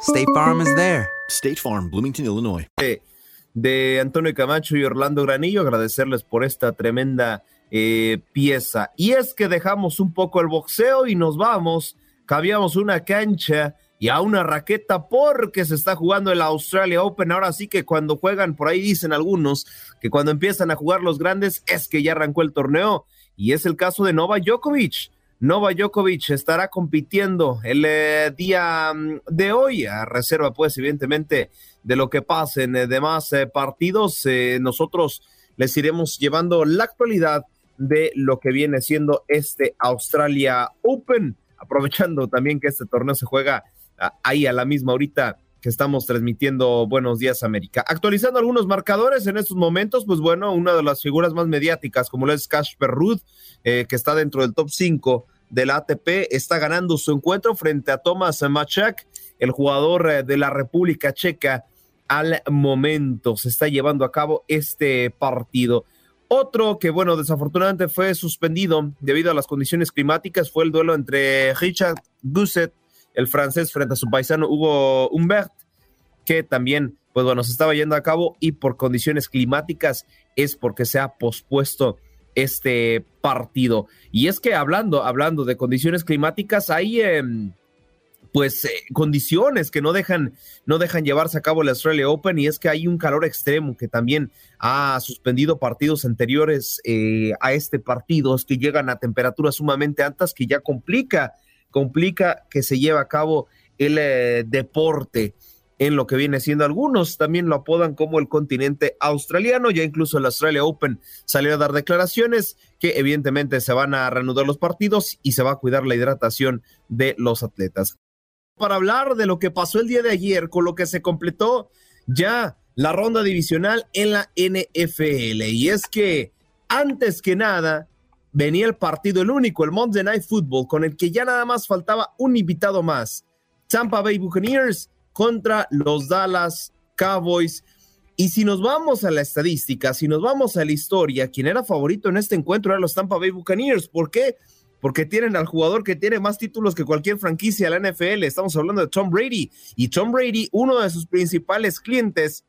State Farm is there. State Farm, Bloomington, Illinois. de, de Antonio Camacho y Orlando Granillo, agradecerles por esta tremenda eh, pieza. Y es que dejamos un poco el boxeo y nos vamos, cambiamos una cancha y a una raqueta porque se está jugando el Australia Open. Ahora sí que cuando juegan, por ahí dicen algunos, que cuando empiezan a jugar los grandes es que ya arrancó el torneo. Y es el caso de Nova Djokovic. Nova Djokovic estará compitiendo el eh, día mm, de hoy, a reserva pues evidentemente de lo que pase en eh, demás eh, partidos. Eh, nosotros les iremos llevando la actualidad de lo que viene siendo este Australia Open, aprovechando también que este torneo se juega ah, ahí a la misma ahorita que estamos transmitiendo Buenos Días América. Actualizando algunos marcadores en estos momentos, pues bueno, una de las figuras más mediáticas, como lo es Casper Ruud, eh, que está dentro del top 5 de la ATP, está ganando su encuentro frente a Thomas Machak, el jugador eh, de la República Checa. Al momento se está llevando a cabo este partido. Otro que, bueno, desafortunadamente fue suspendido debido a las condiciones climáticas fue el duelo entre Richard Gusset, el francés, frente a su paisano Hugo Humbert, que también, pues bueno, se estaba yendo a cabo y por condiciones climáticas es porque se ha pospuesto este partido. Y es que hablando, hablando de condiciones climáticas, hay eh, pues eh, condiciones que no dejan, no dejan llevarse a cabo el Australia Open y es que hay un calor extremo que también ha suspendido partidos anteriores eh, a este partido, es que llegan a temperaturas sumamente altas que ya complica, complica que se lleve a cabo el eh, deporte en lo que viene siendo. Algunos, también lo apodan como el continente australiano, ya incluso el Australia Open salió a dar declaraciones que evidentemente se van a reanudar los partidos y se va a cuidar la hidratación de los atletas. Para hablar de lo que pasó el día de ayer, con lo que se completó ya la ronda divisional en la NFL, y es que antes que nada venía el partido, el único, el Monday Night Football, con el que ya nada más faltaba un invitado más, Tampa Bay Buccaneers contra los Dallas Cowboys. Y si nos vamos a la estadística, si nos vamos a la historia, quien era favorito en este encuentro eran los Tampa Bay Buccaneers. ¿Por qué? Porque tienen al jugador que tiene más títulos que cualquier franquicia de la NFL. Estamos hablando de Tom Brady. Y Tom Brady, uno de sus principales clientes,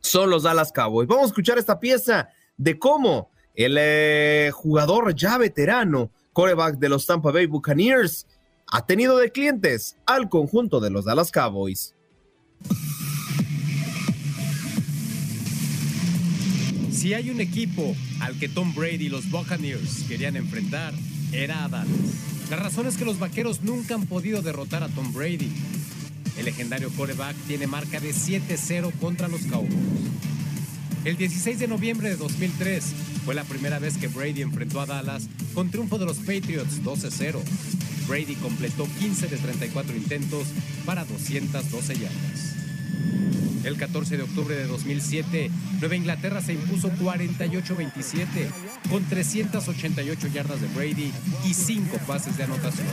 son los Dallas Cowboys. Vamos a escuchar esta pieza de cómo el eh, jugador ya veterano, coreback de los Tampa Bay Buccaneers, ha tenido de clientes al conjunto de los Dallas Cowboys. Si hay un equipo al que Tom Brady y los Buccaneers querían enfrentar, era a Dallas. La razón es que los vaqueros nunca han podido derrotar a Tom Brady. El legendario quarterback tiene marca de 7-0 contra los Cowboys. El 16 de noviembre de 2003 fue la primera vez que Brady enfrentó a Dallas con triunfo de los Patriots 12-0. Brady completó 15 de 34 intentos para 212 yardas. El 14 de octubre de 2007, Nueva Inglaterra se impuso 48-27 con 388 yardas de Brady y 5 pases de anotación.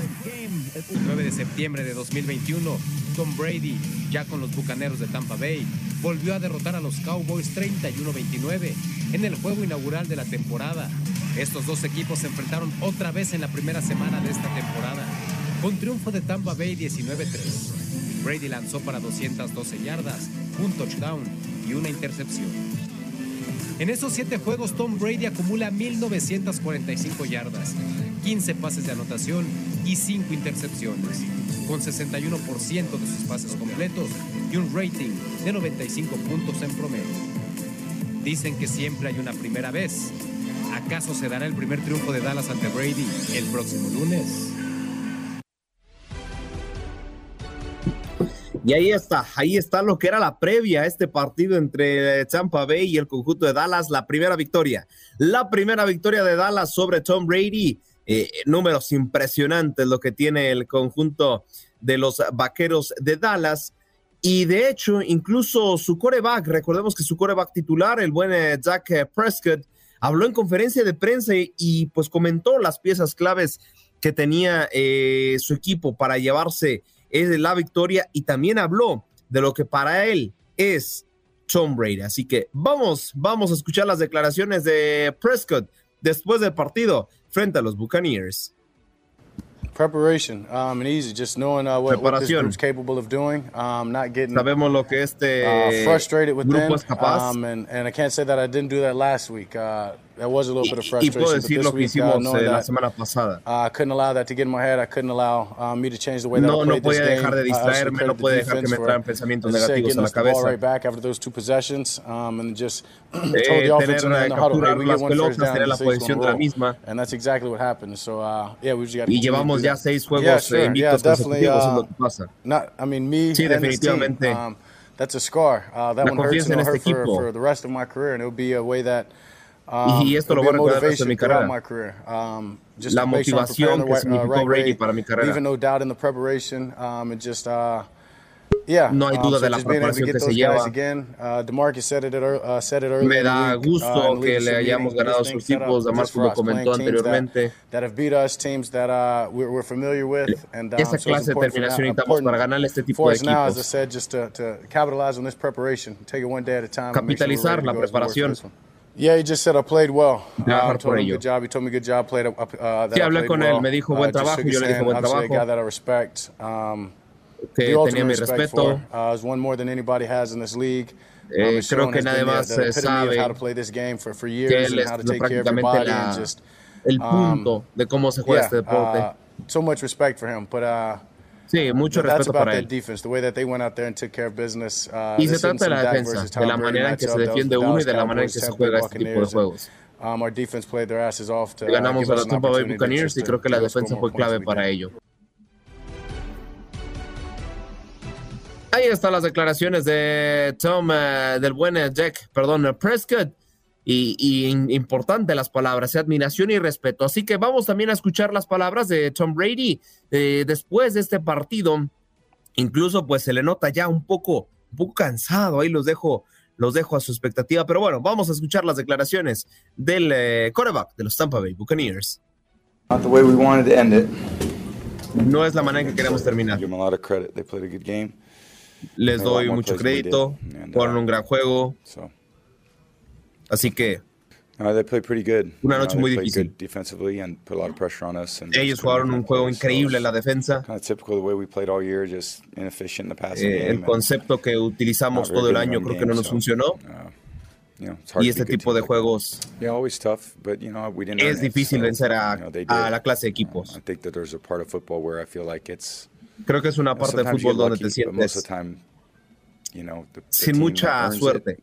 El 9 de septiembre de 2021, Tom Brady, ya con los Bucaneros de Tampa Bay, volvió a derrotar a los Cowboys 31-29 en el juego inaugural de la temporada. Estos dos equipos se enfrentaron otra vez en la primera semana de esta temporada, con triunfo de Tampa Bay 19-3. Brady lanzó para 212 yardas, un touchdown y una intercepción. En esos siete juegos, Tom Brady acumula 1.945 yardas, 15 pases de anotación y 5 intercepciones, con 61% de sus pases completos y un rating de 95 puntos en promedio. Dicen que siempre hay una primera vez. ¿Acaso se dará el primer triunfo de Dallas ante Brady el próximo lunes? Y ahí está, ahí está lo que era la previa a este partido entre Tampa Bay y el conjunto de Dallas, la primera victoria. La primera victoria de Dallas sobre Tom Brady. Eh, números impresionantes lo que tiene el conjunto de los vaqueros de Dallas. Y de hecho, incluso su coreback, recordemos que su coreback titular, el buen Jack eh, Prescott, habló en conferencia de prensa y, pues comentó las piezas claves que tenía eh, su equipo para llevarse es la victoria y también habló de lo que para él es Tom Brady. Así que vamos, vamos a escuchar las declaraciones de Prescott después del partido frente a los Buccaneers. Preparation um, and easy, just knowing uh, what, what this group's capable of doing. Um, not getting Sabemos lo que este uh, frustrated with them. Um, and, and I can't say that I didn't do that last week. Uh, that was a little bit of y frustration. puedo decir lo que hicimos uh, eh, la semana pasada. uh, I couldn't allow that to get in my head. I couldn't allow um, me to change the way that No, I no played this podía game. dejar de I also distraerme, no credit the puede dejar que me traen pensamientos as I said, negativos a la cabeza. right back after those two possessions, um, and just told the offense tener, in the huddle, hey, we get one first pelotas, down, tener la the posición de la misma. And that's exactly what happened. So, uh, yeah, we just got to Y llevamos ya seis juegos yeah, eh, sure. yeah, invictos definitely. consecutivos, es Uh, lo que pasa. not, I mean, me Sí, and this team, definitivamente. um, that's a scar. Uh, that La one hurts and it'll hurt for, for the rest of my career, and it'll be a way that um, Y esto lo voy a recordar de motivation mi carrera. Um, just La motivación que uh, significó Brady para mi carrera. no doubt in the preparation, and just yeah. No hay um, duda de la preparación que se lleva. again. Uh, uh, said it earlier Me da gusto que le hayamos ganado a sus equipos, como us, comentó anteriormente. that have beat us, teams that we're, we're familiar with, and Esa clase de important for terminación now- necesitamos para ganarle este tipo de equipos. said, just to, to capitalize on this preparation, take it one day at a time. and make sure we're Capitalizar la preparación. For this one. Yeah, he just said I played well. Trabajar Uh, I por told him ello. good job. He told me good job. Played up. Uh, that Sí, I hablé played con él, well. me dijo Uh, buen just trabajo, shook his yo le dije hand. buen Obviously, a trabajo. guy that I respect. Um, Que the tenía ultimate mi respect respeto. for. Uh, is one more than anybody has in this league. Eh, Um, and creo Sean que has nadie been the- más, the eh, epitome of sabe how to play this game for, for que years él and es how to take care of your prácticamente body la- and just el um, punto de cómo se juega yeah, este deporte. uh, so much respect for him, but uh, Sí, mucho But respeto para él. defense, the way that they went out there and took care of business. Uh, Y se trata de la defensa, de la manera en que se defiende uno y de la manera en que se juega este tipo de juegos. Um, our defense played their asses off to uh, Ganamos a an Tampa Bay Buccaneers y creo que la defensa fue clave para ello. Ahí están las declaraciones de Tom, eh, del buen eh, Jack, perdón, eh, Prescott. Y, y importante las palabras, eh, admiración y respeto. Así que vamos también a escuchar las palabras de Tom Brady eh, después de este partido. Incluso pues se le nota ya un poco, un poco cansado. Ahí los dejo, los dejo a su expectativa. Pero bueno, vamos a escuchar las declaraciones del eh, quarterback de los Tampa Bay Buccaneers. Not the way we wanted to end it. No es la manera en que queremos terminar. Les doy mucho crédito. Fueron uh, un gran juego. Así que uh, they played pretty good. Una You know, noche they muy difícil. good defensively and put a lot of pressure on us. And ellos jugaron un juego increíble en la defensa. Kind of typical the way we played all year, just inefficient in the passing Eh, el concepto que utilizamos todo el año creo que no nos funcionó. uh, you know, Y este tipo de juegos you know, es difícil vencer a, you know, a la clase de equipos. It's Creo que es una parte del you fútbol donde te sientes sin mucha suerte.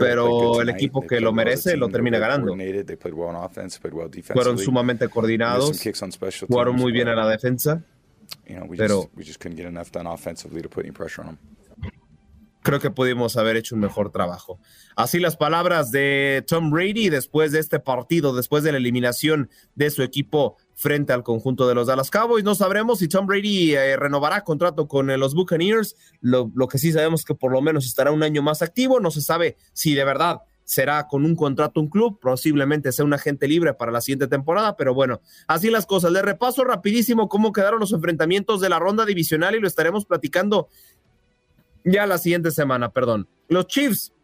Pero el equipo que lo merece lo termina ganando. Fueron sumamente coordinados, jugaron muy bien a la defensa, pero creo que pudimos haber hecho un mejor trabajo. Así las palabras de Tom Brady después de este partido, después de la eliminación de su equipo frente al conjunto de los Dallas Cowboys. No sabremos si Tom Brady eh, renovará contrato con eh, los Buccaneers. Lo, que sí sabemos es que por lo menos estará un año más activo. No se sabe si de verdad será con un contrato un club, posiblemente sea un agente libre para la siguiente temporada, pero bueno, así las cosas. Le repaso rapidísimo cómo quedaron los enfrentamientos de la ronda divisional y lo estaremos platicando ya la siguiente semana, perdón. Los Chiefs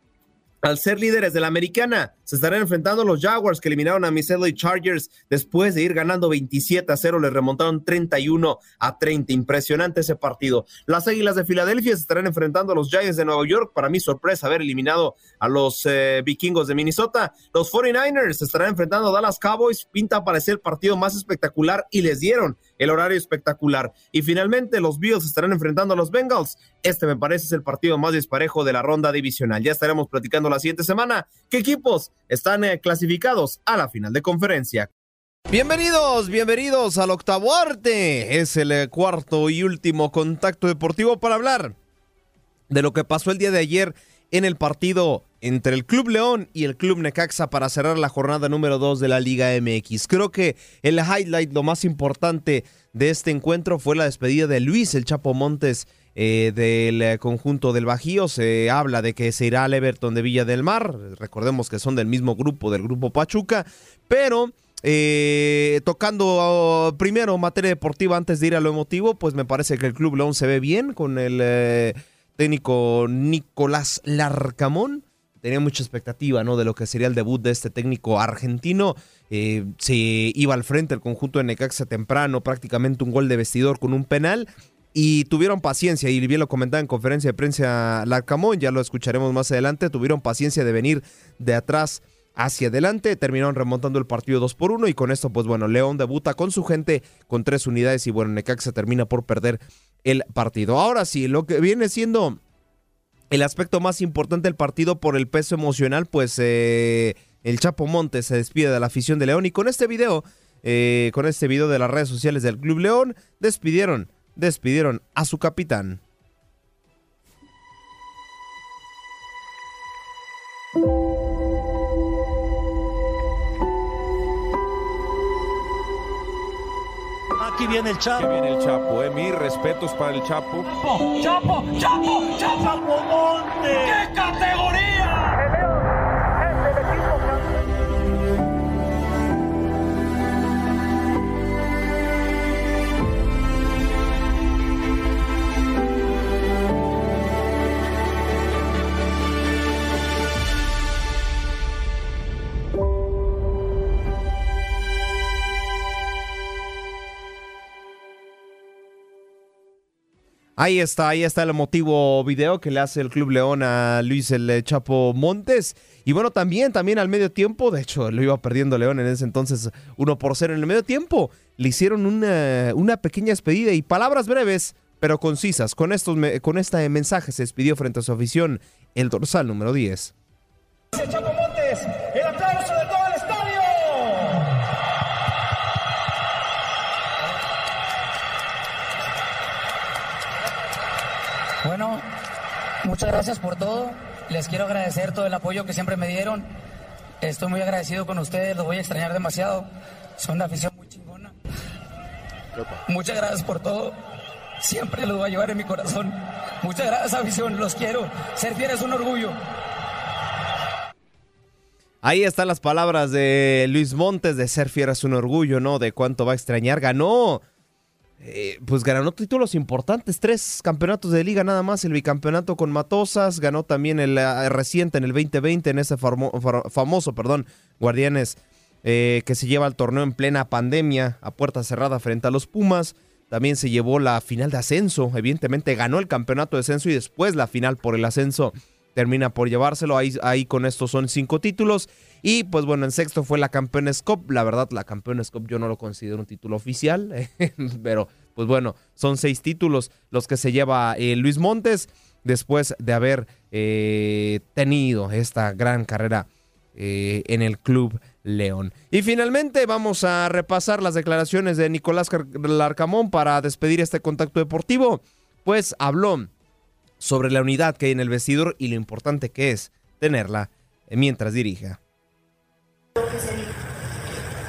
al ser líderes de la americana, se estarán enfrentando los Jaguars que eliminaron a Mis Chargers después de ir ganando 27 a 0, les remontaron 31 a 30. Impresionante ese partido. Las Águilas de Filadelfia se estarán enfrentando a los Giants de Nueva York. Para mi sorpresa, haber eliminado a los eh, vikingos de Minnesota. Los 49ers se estarán enfrentando a Dallas Cowboys. Pinta para ser el partido más espectacular y les dieron el horario espectacular. Y finalmente los Bills estarán enfrentando a los Bengals. Este me parece es el partido más disparejo de la ronda divisional. Ya estaremos platicando la siguiente semana qué equipos están eh, clasificados a la final de conferencia. Bienvenidos, bienvenidos al octavo arte. Es el eh, cuarto y último contacto deportivo para hablar de lo que pasó el día de ayer en el partido entre el Club León y el Club Necaxa para cerrar la jornada número 2 de la Liga MX. Creo que el highlight, lo más importante de este encuentro fue la despedida de Luis El Chapo Montes eh, del eh, conjunto del Bajío. Se habla de que se irá al Everton de Villa del Mar. Recordemos que son del mismo grupo, del grupo Pachuca. Pero eh, tocando oh, primero materia deportiva antes de ir a lo emotivo, pues me parece que el Club León se ve bien con el técnico Nicolás Larcamón. Tenía mucha expectativa, ¿no? De lo que sería el debut de este técnico argentino. Eh, se iba al frente el conjunto de Necaxa temprano, prácticamente un gol de vestidor con un penal. Y tuvieron paciencia, y bien lo comentaba en conferencia de prensa Larcamón, ya lo escucharemos más adelante. Tuvieron paciencia de venir de atrás hacia adelante. Terminaron remontando el partido 2 por 1 y con esto, pues bueno, León debuta con su gente con tres unidades y bueno, Necaxa termina por perder el partido. Ahora sí, lo que viene siendo el aspecto más importante del partido por el peso emocional, pues eh, el Chapo Montes se despide de la afición de León y con este video, eh, con este video de las redes sociales del Club León, despidieron, despidieron a su capitán. Aquí viene el Chapo. Aquí viene el Chapo, eh. Mis respetos para el Chapo. Chapo, Chapo, Chapo, Chapo Monte. ¡Qué categoría! Ahí está, ahí está el emotivo video que le hace el Club León a Luis el Chapo Montes. Y bueno, también, también al medio tiempo, de hecho lo iba perdiendo León en ese entonces 1 por 0 en el medio tiempo. Le hicieron una, una pequeña despedida y palabras breves, pero concisas. Con, estos, con este mensaje se despidió frente a su afición el dorsal número 10. Muchas gracias por todo. Les quiero agradecer todo el apoyo que siempre me dieron. Estoy muy agradecido con ustedes, los voy a extrañar demasiado. Son una afición muy chingona. Muchas gracias por todo. Siempre los voy a llevar en mi corazón. Muchas gracias, afición. Los quiero. Ser fiel es un orgullo. Ahí están las palabras de Luis Montes de ser fiel es un orgullo, ¿no? De cuánto va a extrañar. Ganó eh, pues ganó títulos importantes, tres campeonatos de liga nada más, el bicampeonato con Matosas, ganó también el, eh, reciente en el 2020 en ese famoso, perdón, Guardianes eh, que se lleva el torneo en plena pandemia a puerta cerrada frente a los Pumas. También se llevó la final de ascenso, evidentemente ganó el campeonato de ascenso y después la final por el ascenso termina por llevárselo. Ahí, ahí con esto son cinco títulos. Y pues bueno, en sexto fue la Campeones Cup. La verdad, la Campeones Cup yo no lo considero un título oficial, pero pues bueno, son seis títulos los que se lleva eh, Luis Montes. después de haber eh, tenido esta gran carrera eh, en el Club León. Y finalmente vamos a repasar las declaraciones de Nicolás Larcamón para despedir este contacto deportivo. Pues habló sobre la unidad que hay en el vestidor y lo importante que es tenerla mientras dirija.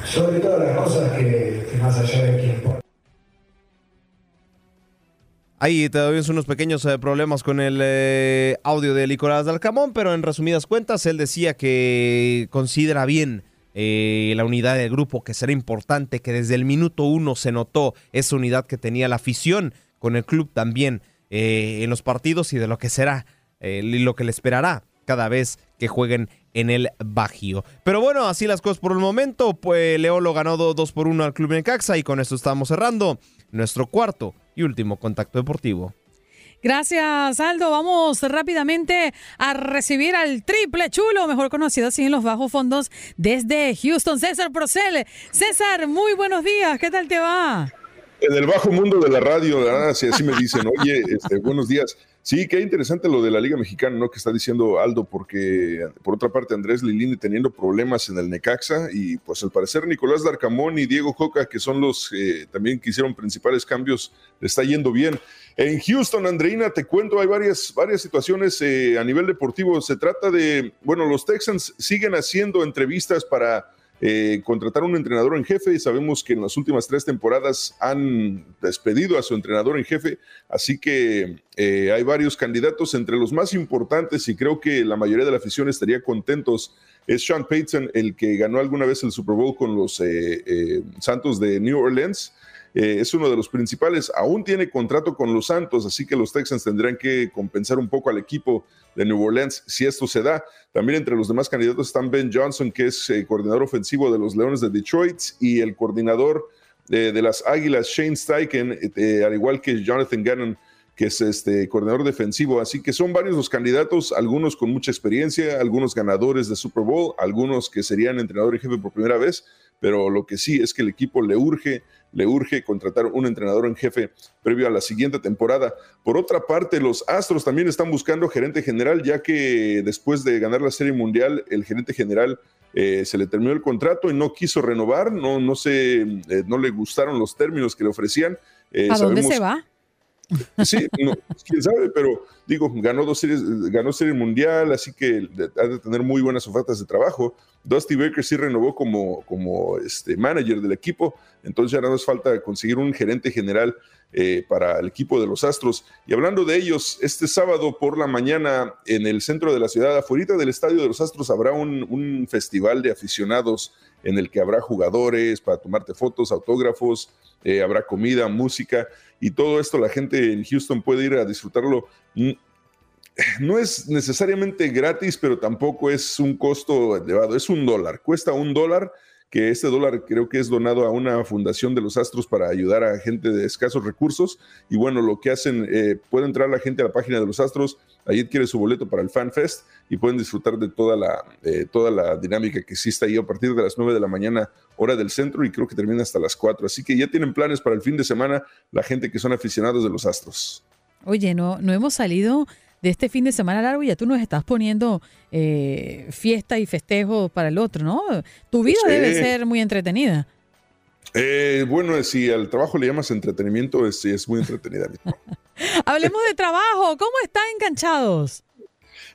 Sobre todas las cosas que, más allá de quién Ahí todavía son unos pequeños eh, problemas con el eh, audio de Nicolás Dalcamón, pero en resumidas cuentas él decía que considera bien eh, la unidad del grupo, que será importante, que desde el minuto uno se notó esa unidad que tenía la afición con el club también en los partidos y de lo que será y lo que le esperará cada vez que jueguen en el Bajío. Pero bueno, así las cosas por el momento. Pues Leolo ganó 2 por 1 al Club Necaxa y con esto estamos cerrando nuestro cuarto y último contacto deportivo. Gracias, Aldo. Vamos rápidamente a recibir al triple chulo, mejor conocido así en los bajos fondos desde Houston, César Procel. César, muy buenos días. ¿Qué tal te va? En el bajo mundo de la radio, así, así me dicen, oye, este, buenos días. Sí, qué interesante lo de la Liga Mexicana, ¿no? Que está diciendo Aldo, porque por otra parte Andrés Lilini teniendo problemas en el Necaxa y pues al parecer Nicolás Darcamón y Diego Joca, que son los eh, también que hicieron principales cambios, le está yendo bien. En Houston, Andreina, te cuento, hay varias, varias situaciones eh, a nivel deportivo. Se trata de, bueno, los Texans siguen haciendo entrevistas para eh, contratar un entrenador en jefe y sabemos que en las últimas tres temporadas han despedido a su entrenador en jefe, así que eh, hay varios candidatos entre los más importantes y creo que la mayoría de la afición estaría contentos. Es Sean Payton, el que ganó alguna vez el Super Bowl con los eh, Santos de New Orleans. Es uno de los principales, aún tiene contrato con los Santos, así que los Texans tendrán que compensar un poco al equipo de New Orleans si esto se da. También entre los demás candidatos están Ben Johnson, que es eh, coordinador ofensivo de los Leones de Detroit, y el coordinador eh, de las Águilas, Shane Steichen, eh, al igual que Jonathan Gannon, que es este coordinador defensivo. Así que son varios los candidatos, algunos con mucha experiencia, algunos ganadores de Super Bowl, algunos que serían entrenador y jefe por primera vez, pero lo que sí es que el equipo le urge le urge contratar un entrenador en jefe previo a la siguiente temporada. Por otra parte, los Astros también están buscando gerente general, ya que después de ganar la Serie Mundial, el gerente general eh, se le terminó el contrato y no quiso renovar, no, no, se, eh, no le gustaron los términos que le ofrecían. Eh, ¿A dónde se va? Sí, quién sabe, pero digo, ganó dos series, ganó serie mundial, así que ha de tener muy buenas ofertas de trabajo. Dusty Baker sí renovó como, como este manager del equipo, entonces ya no nos falta conseguir un gerente general eh, para el equipo de los Astros. Y hablando de ellos, este sábado por la mañana en el centro de la ciudad, afuera del estadio de los Astros, habrá un, un festival de aficionados en el que habrá jugadores para tomarte fotos, autógrafos, eh, habrá comida, música y todo esto la gente en Houston puede ir a disfrutarlo. Mm, no es necesariamente gratis, pero tampoco es un costo elevado, es un dólar, cuesta un dólar que este dólar creo que es donado a una fundación de los Astros para ayudar a gente de escasos recursos. Y bueno, lo que hacen, eh, puede entrar la gente a la página de los Astros, ahí adquiere su boleto para el Fan Fest y pueden disfrutar de toda la, toda la dinámica que existe ahí a partir de las 9 de la mañana, hora del centro, y creo que termina hasta las 4. Así que ya tienen planes para el fin de semana la gente que son aficionados de los Astros. Oye, no, no hemos salido de este fin de semana largo, ya tú nos estás poniendo eh, fiesta y festejo para el otro, ¿no? Tu vida debe ser muy entretenida. Eh, bueno, si al trabajo le llamas entretenimiento, es, es muy entretenida. Hablemos de trabajo. ¿Cómo están enganchados?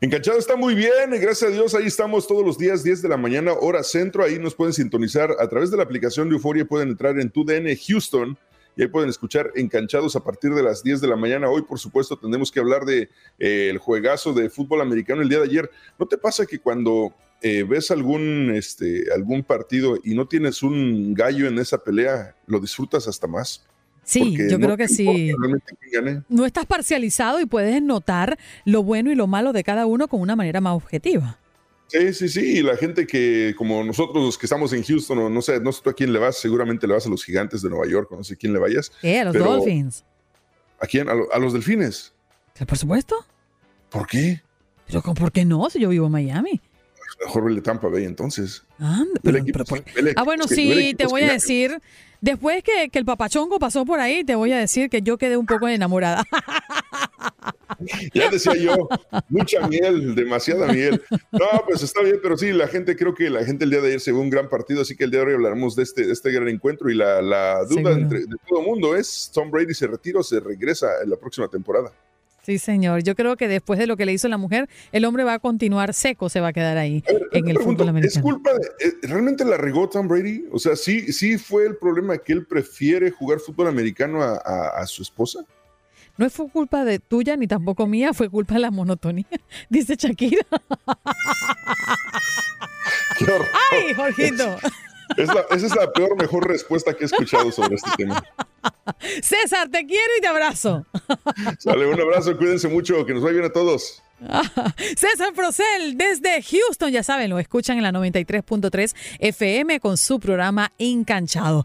Enganchados está muy bien, gracias a Dios, ahí estamos todos los días, 10 de la mañana, hora centro, ahí nos pueden sintonizar a través de la aplicación de Euforia, pueden entrar en tu DN Houston y ahí pueden escuchar enganchados a partir de las 10 de la mañana. Hoy, por supuesto, tendremos que hablar de eh, el juegazo de fútbol americano el día de ayer. ¿No te pasa que cuando eh, ves algún, este, algún partido y no tienes un gallo en esa pelea, lo disfrutas hasta más? Sí, yo creo que sí. No estás parcializado y puedes notar lo bueno y lo malo de cada uno con una manera más objetiva. Sí, sí, sí. Y la gente que, como nosotros los que estamos en Houston, o no sé, no sé tú a quién le vas, seguramente le vas a los gigantes de Nueva York, o no sé quién le vayas. ¿Qué? ¿A los Dolphins? ¿A quién? ¿A, los delfines? Por supuesto. ¿Por qué? Pero ¿por qué no? Si yo vivo en Miami. Mejor vele Tampa Bay entonces. ah, bueno, sí, te voy a decir. Después que, que el papachongo pasó por ahí, te voy a decir que yo quedé un poco enamorada. Ya decía yo, mucha miel, demasiada miel. No, pues está bien, pero sí, la gente, creo que la gente el día de ayer se ve un gran partido, así que el día de hoy hablaremos de este, de este gran encuentro y la, la duda entre, de todo el mundo es, ¿Tom Brady se retira o se regresa en la próxima temporada? Sí, señor. Yo creo que después de lo que le hizo la mujer, el hombre va a continuar seco, se va a quedar ahí en el fútbol americano. ¿Es culpa de, eh, realmente la regó Tom Brady? O sea, sí, sí fue el problema que él prefiere jugar fútbol americano a, a su esposa. No fue culpa de tuya ni tampoco mía, fue culpa de la monotonía, dice Shakira. ¡Ay, Jorgito! esa es la peor, mejor respuesta que he escuchado sobre este tema. César, te quiero y te abrazo. Sale, un abrazo, cuídense mucho, que nos vaya bien a todos. César Procel desde Houston, ya saben, lo escuchan en la 93.3 FM con su programa Encanchado.